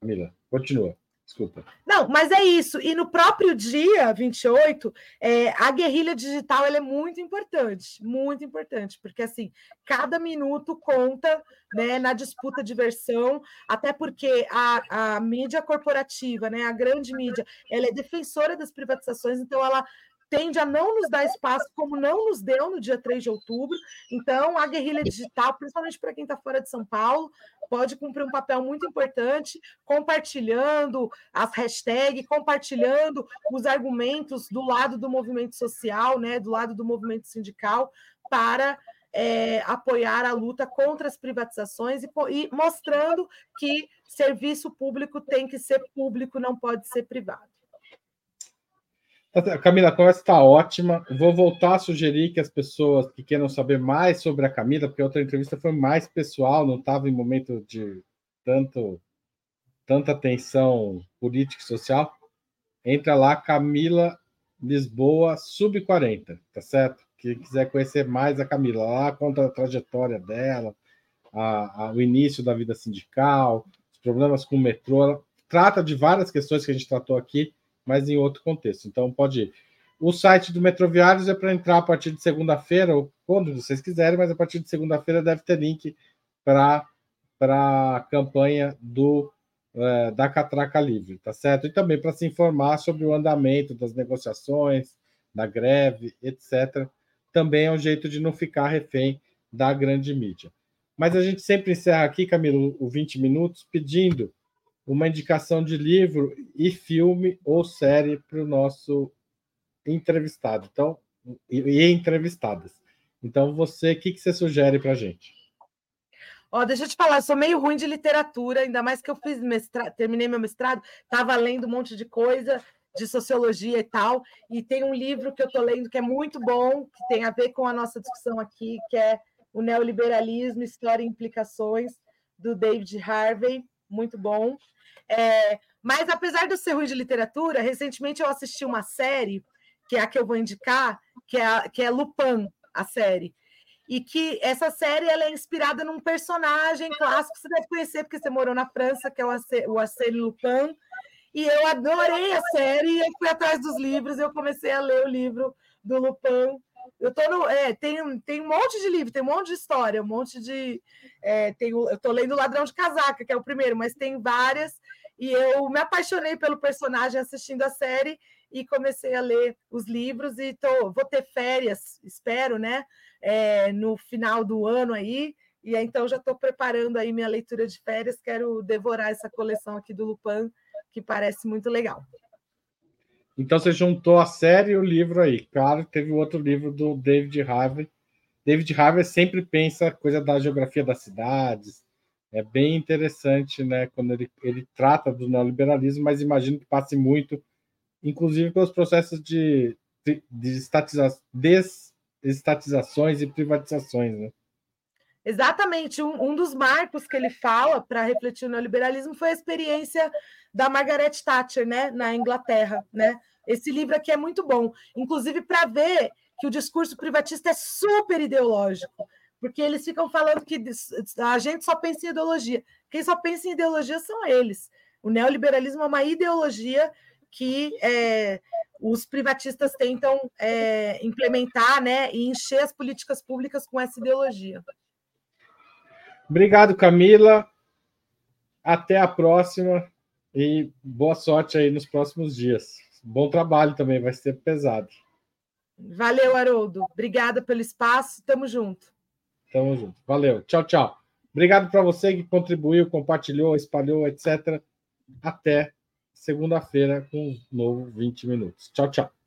Camila. Continua. Desculpa.
Não, mas é isso. E no próprio dia 28, é, a guerrilha digital é muito importante, muito importante, porque assim, cada minuto conta né, na disputa de versão, até porque a, a mídia corporativa, né, a grande mídia, ela é defensora das privatizações, então ela tende a não nos dar espaço, como não nos deu no dia 3 de outubro. Então, a guerrilha digital, principalmente para quem está fora de São Paulo, pode cumprir um papel muito importante, compartilhando as hashtags, compartilhando os argumentos do lado do movimento social, né, do lado do movimento sindical, para é, apoiar a luta contra as privatizações e, e mostrando que serviço público tem que ser público, não pode ser privado.
Camila, a conversa está ótima. Vou voltar a sugerir que as pessoas que queiram saber mais sobre a Camila, porque a outra entrevista foi mais pessoal, não estava em momento de tanto tanta tensão política e social. Entra lá, Camila Lisboa Sub 40, tá certo? Quem quiser conhecer mais a Camila, lá conta a trajetória dela, a, a, o início da vida sindical, os problemas com o metrô. Ela trata de várias questões que a gente tratou aqui mas em outro contexto. Então, pode ir. O site do Metroviários é para entrar a partir de segunda-feira, ou quando vocês quiserem, mas a partir de segunda-feira deve ter link para a campanha do é, da Catraca Livre, tá certo? E também para se informar sobre o andamento das negociações, da greve, etc. Também é um jeito de não ficar refém da grande mídia. Mas a gente sempre encerra aqui, Camilo, o 20 minutos, pedindo uma indicação de livro e filme ou série para o nosso entrevistado. Então, e, e entrevistadas. Então, você, o que, que você sugere para a gente?
Ó, deixa eu te falar, eu sou meio ruim de literatura, ainda mais que eu fiz mestrado, terminei meu mestrado, estava lendo um monte de coisa de sociologia e tal, e tem um livro que eu estou lendo que é muito bom, que tem a ver com a nossa discussão aqui, que é o neoliberalismo, história e implicações, do David Harvey, muito bom. É, mas apesar de eu ser ruim de literatura, recentemente eu assisti uma série, que é a que eu vou indicar, que é, a, que é Lupin, a série. E que essa série ela é inspirada num personagem clássico que você deve conhecer, porque você morou na França, que é o Arsène Lupin. E eu adorei a série, eu fui atrás dos livros, eu comecei a ler o livro do Lupin. Eu tô no, é, tem, tem um monte de livro, tem um monte de história, um monte de. É, tem, eu estou lendo Ladrão de Casaca, que é o primeiro, mas tem várias. E eu me apaixonei pelo personagem assistindo a série e comecei a ler os livros e tô, vou ter férias, espero, né? É, no final do ano aí. E então já estou preparando aí minha leitura de férias. Quero devorar essa coleção aqui do Lupin, que parece muito legal.
Então você juntou a série e o livro aí. Claro, teve outro livro do David Harvey. David Harvey sempre pensa coisa da geografia das cidades, é bem interessante, né, quando ele, ele trata do neoliberalismo, mas imagino que passe muito, inclusive pelos processos de, de, estatiza, desestatizações e privatizações, né?
Exatamente. Um, um dos marcos que ele fala para refletir o neoliberalismo foi a experiência da Margaret Thatcher, né, na Inglaterra, né? Esse livro aqui é muito bom, inclusive para ver que o discurso privatista é super ideológico porque eles ficam falando que a gente só pensa em ideologia. Quem só pensa em ideologia são eles. O neoliberalismo é uma ideologia que é, os privatistas tentam é, implementar né, e encher as políticas públicas com essa ideologia.
Obrigado, Camila. Até a próxima e boa sorte aí nos próximos dias. Bom trabalho também, vai ser pesado.
Valeu, Haroldo. Obrigada pelo espaço. Tamo junto.
Tamo junto. Valeu. Tchau, tchau. Obrigado para você que contribuiu, compartilhou, espalhou, etc. Até segunda-feira com um novo 20 minutos. Tchau, tchau.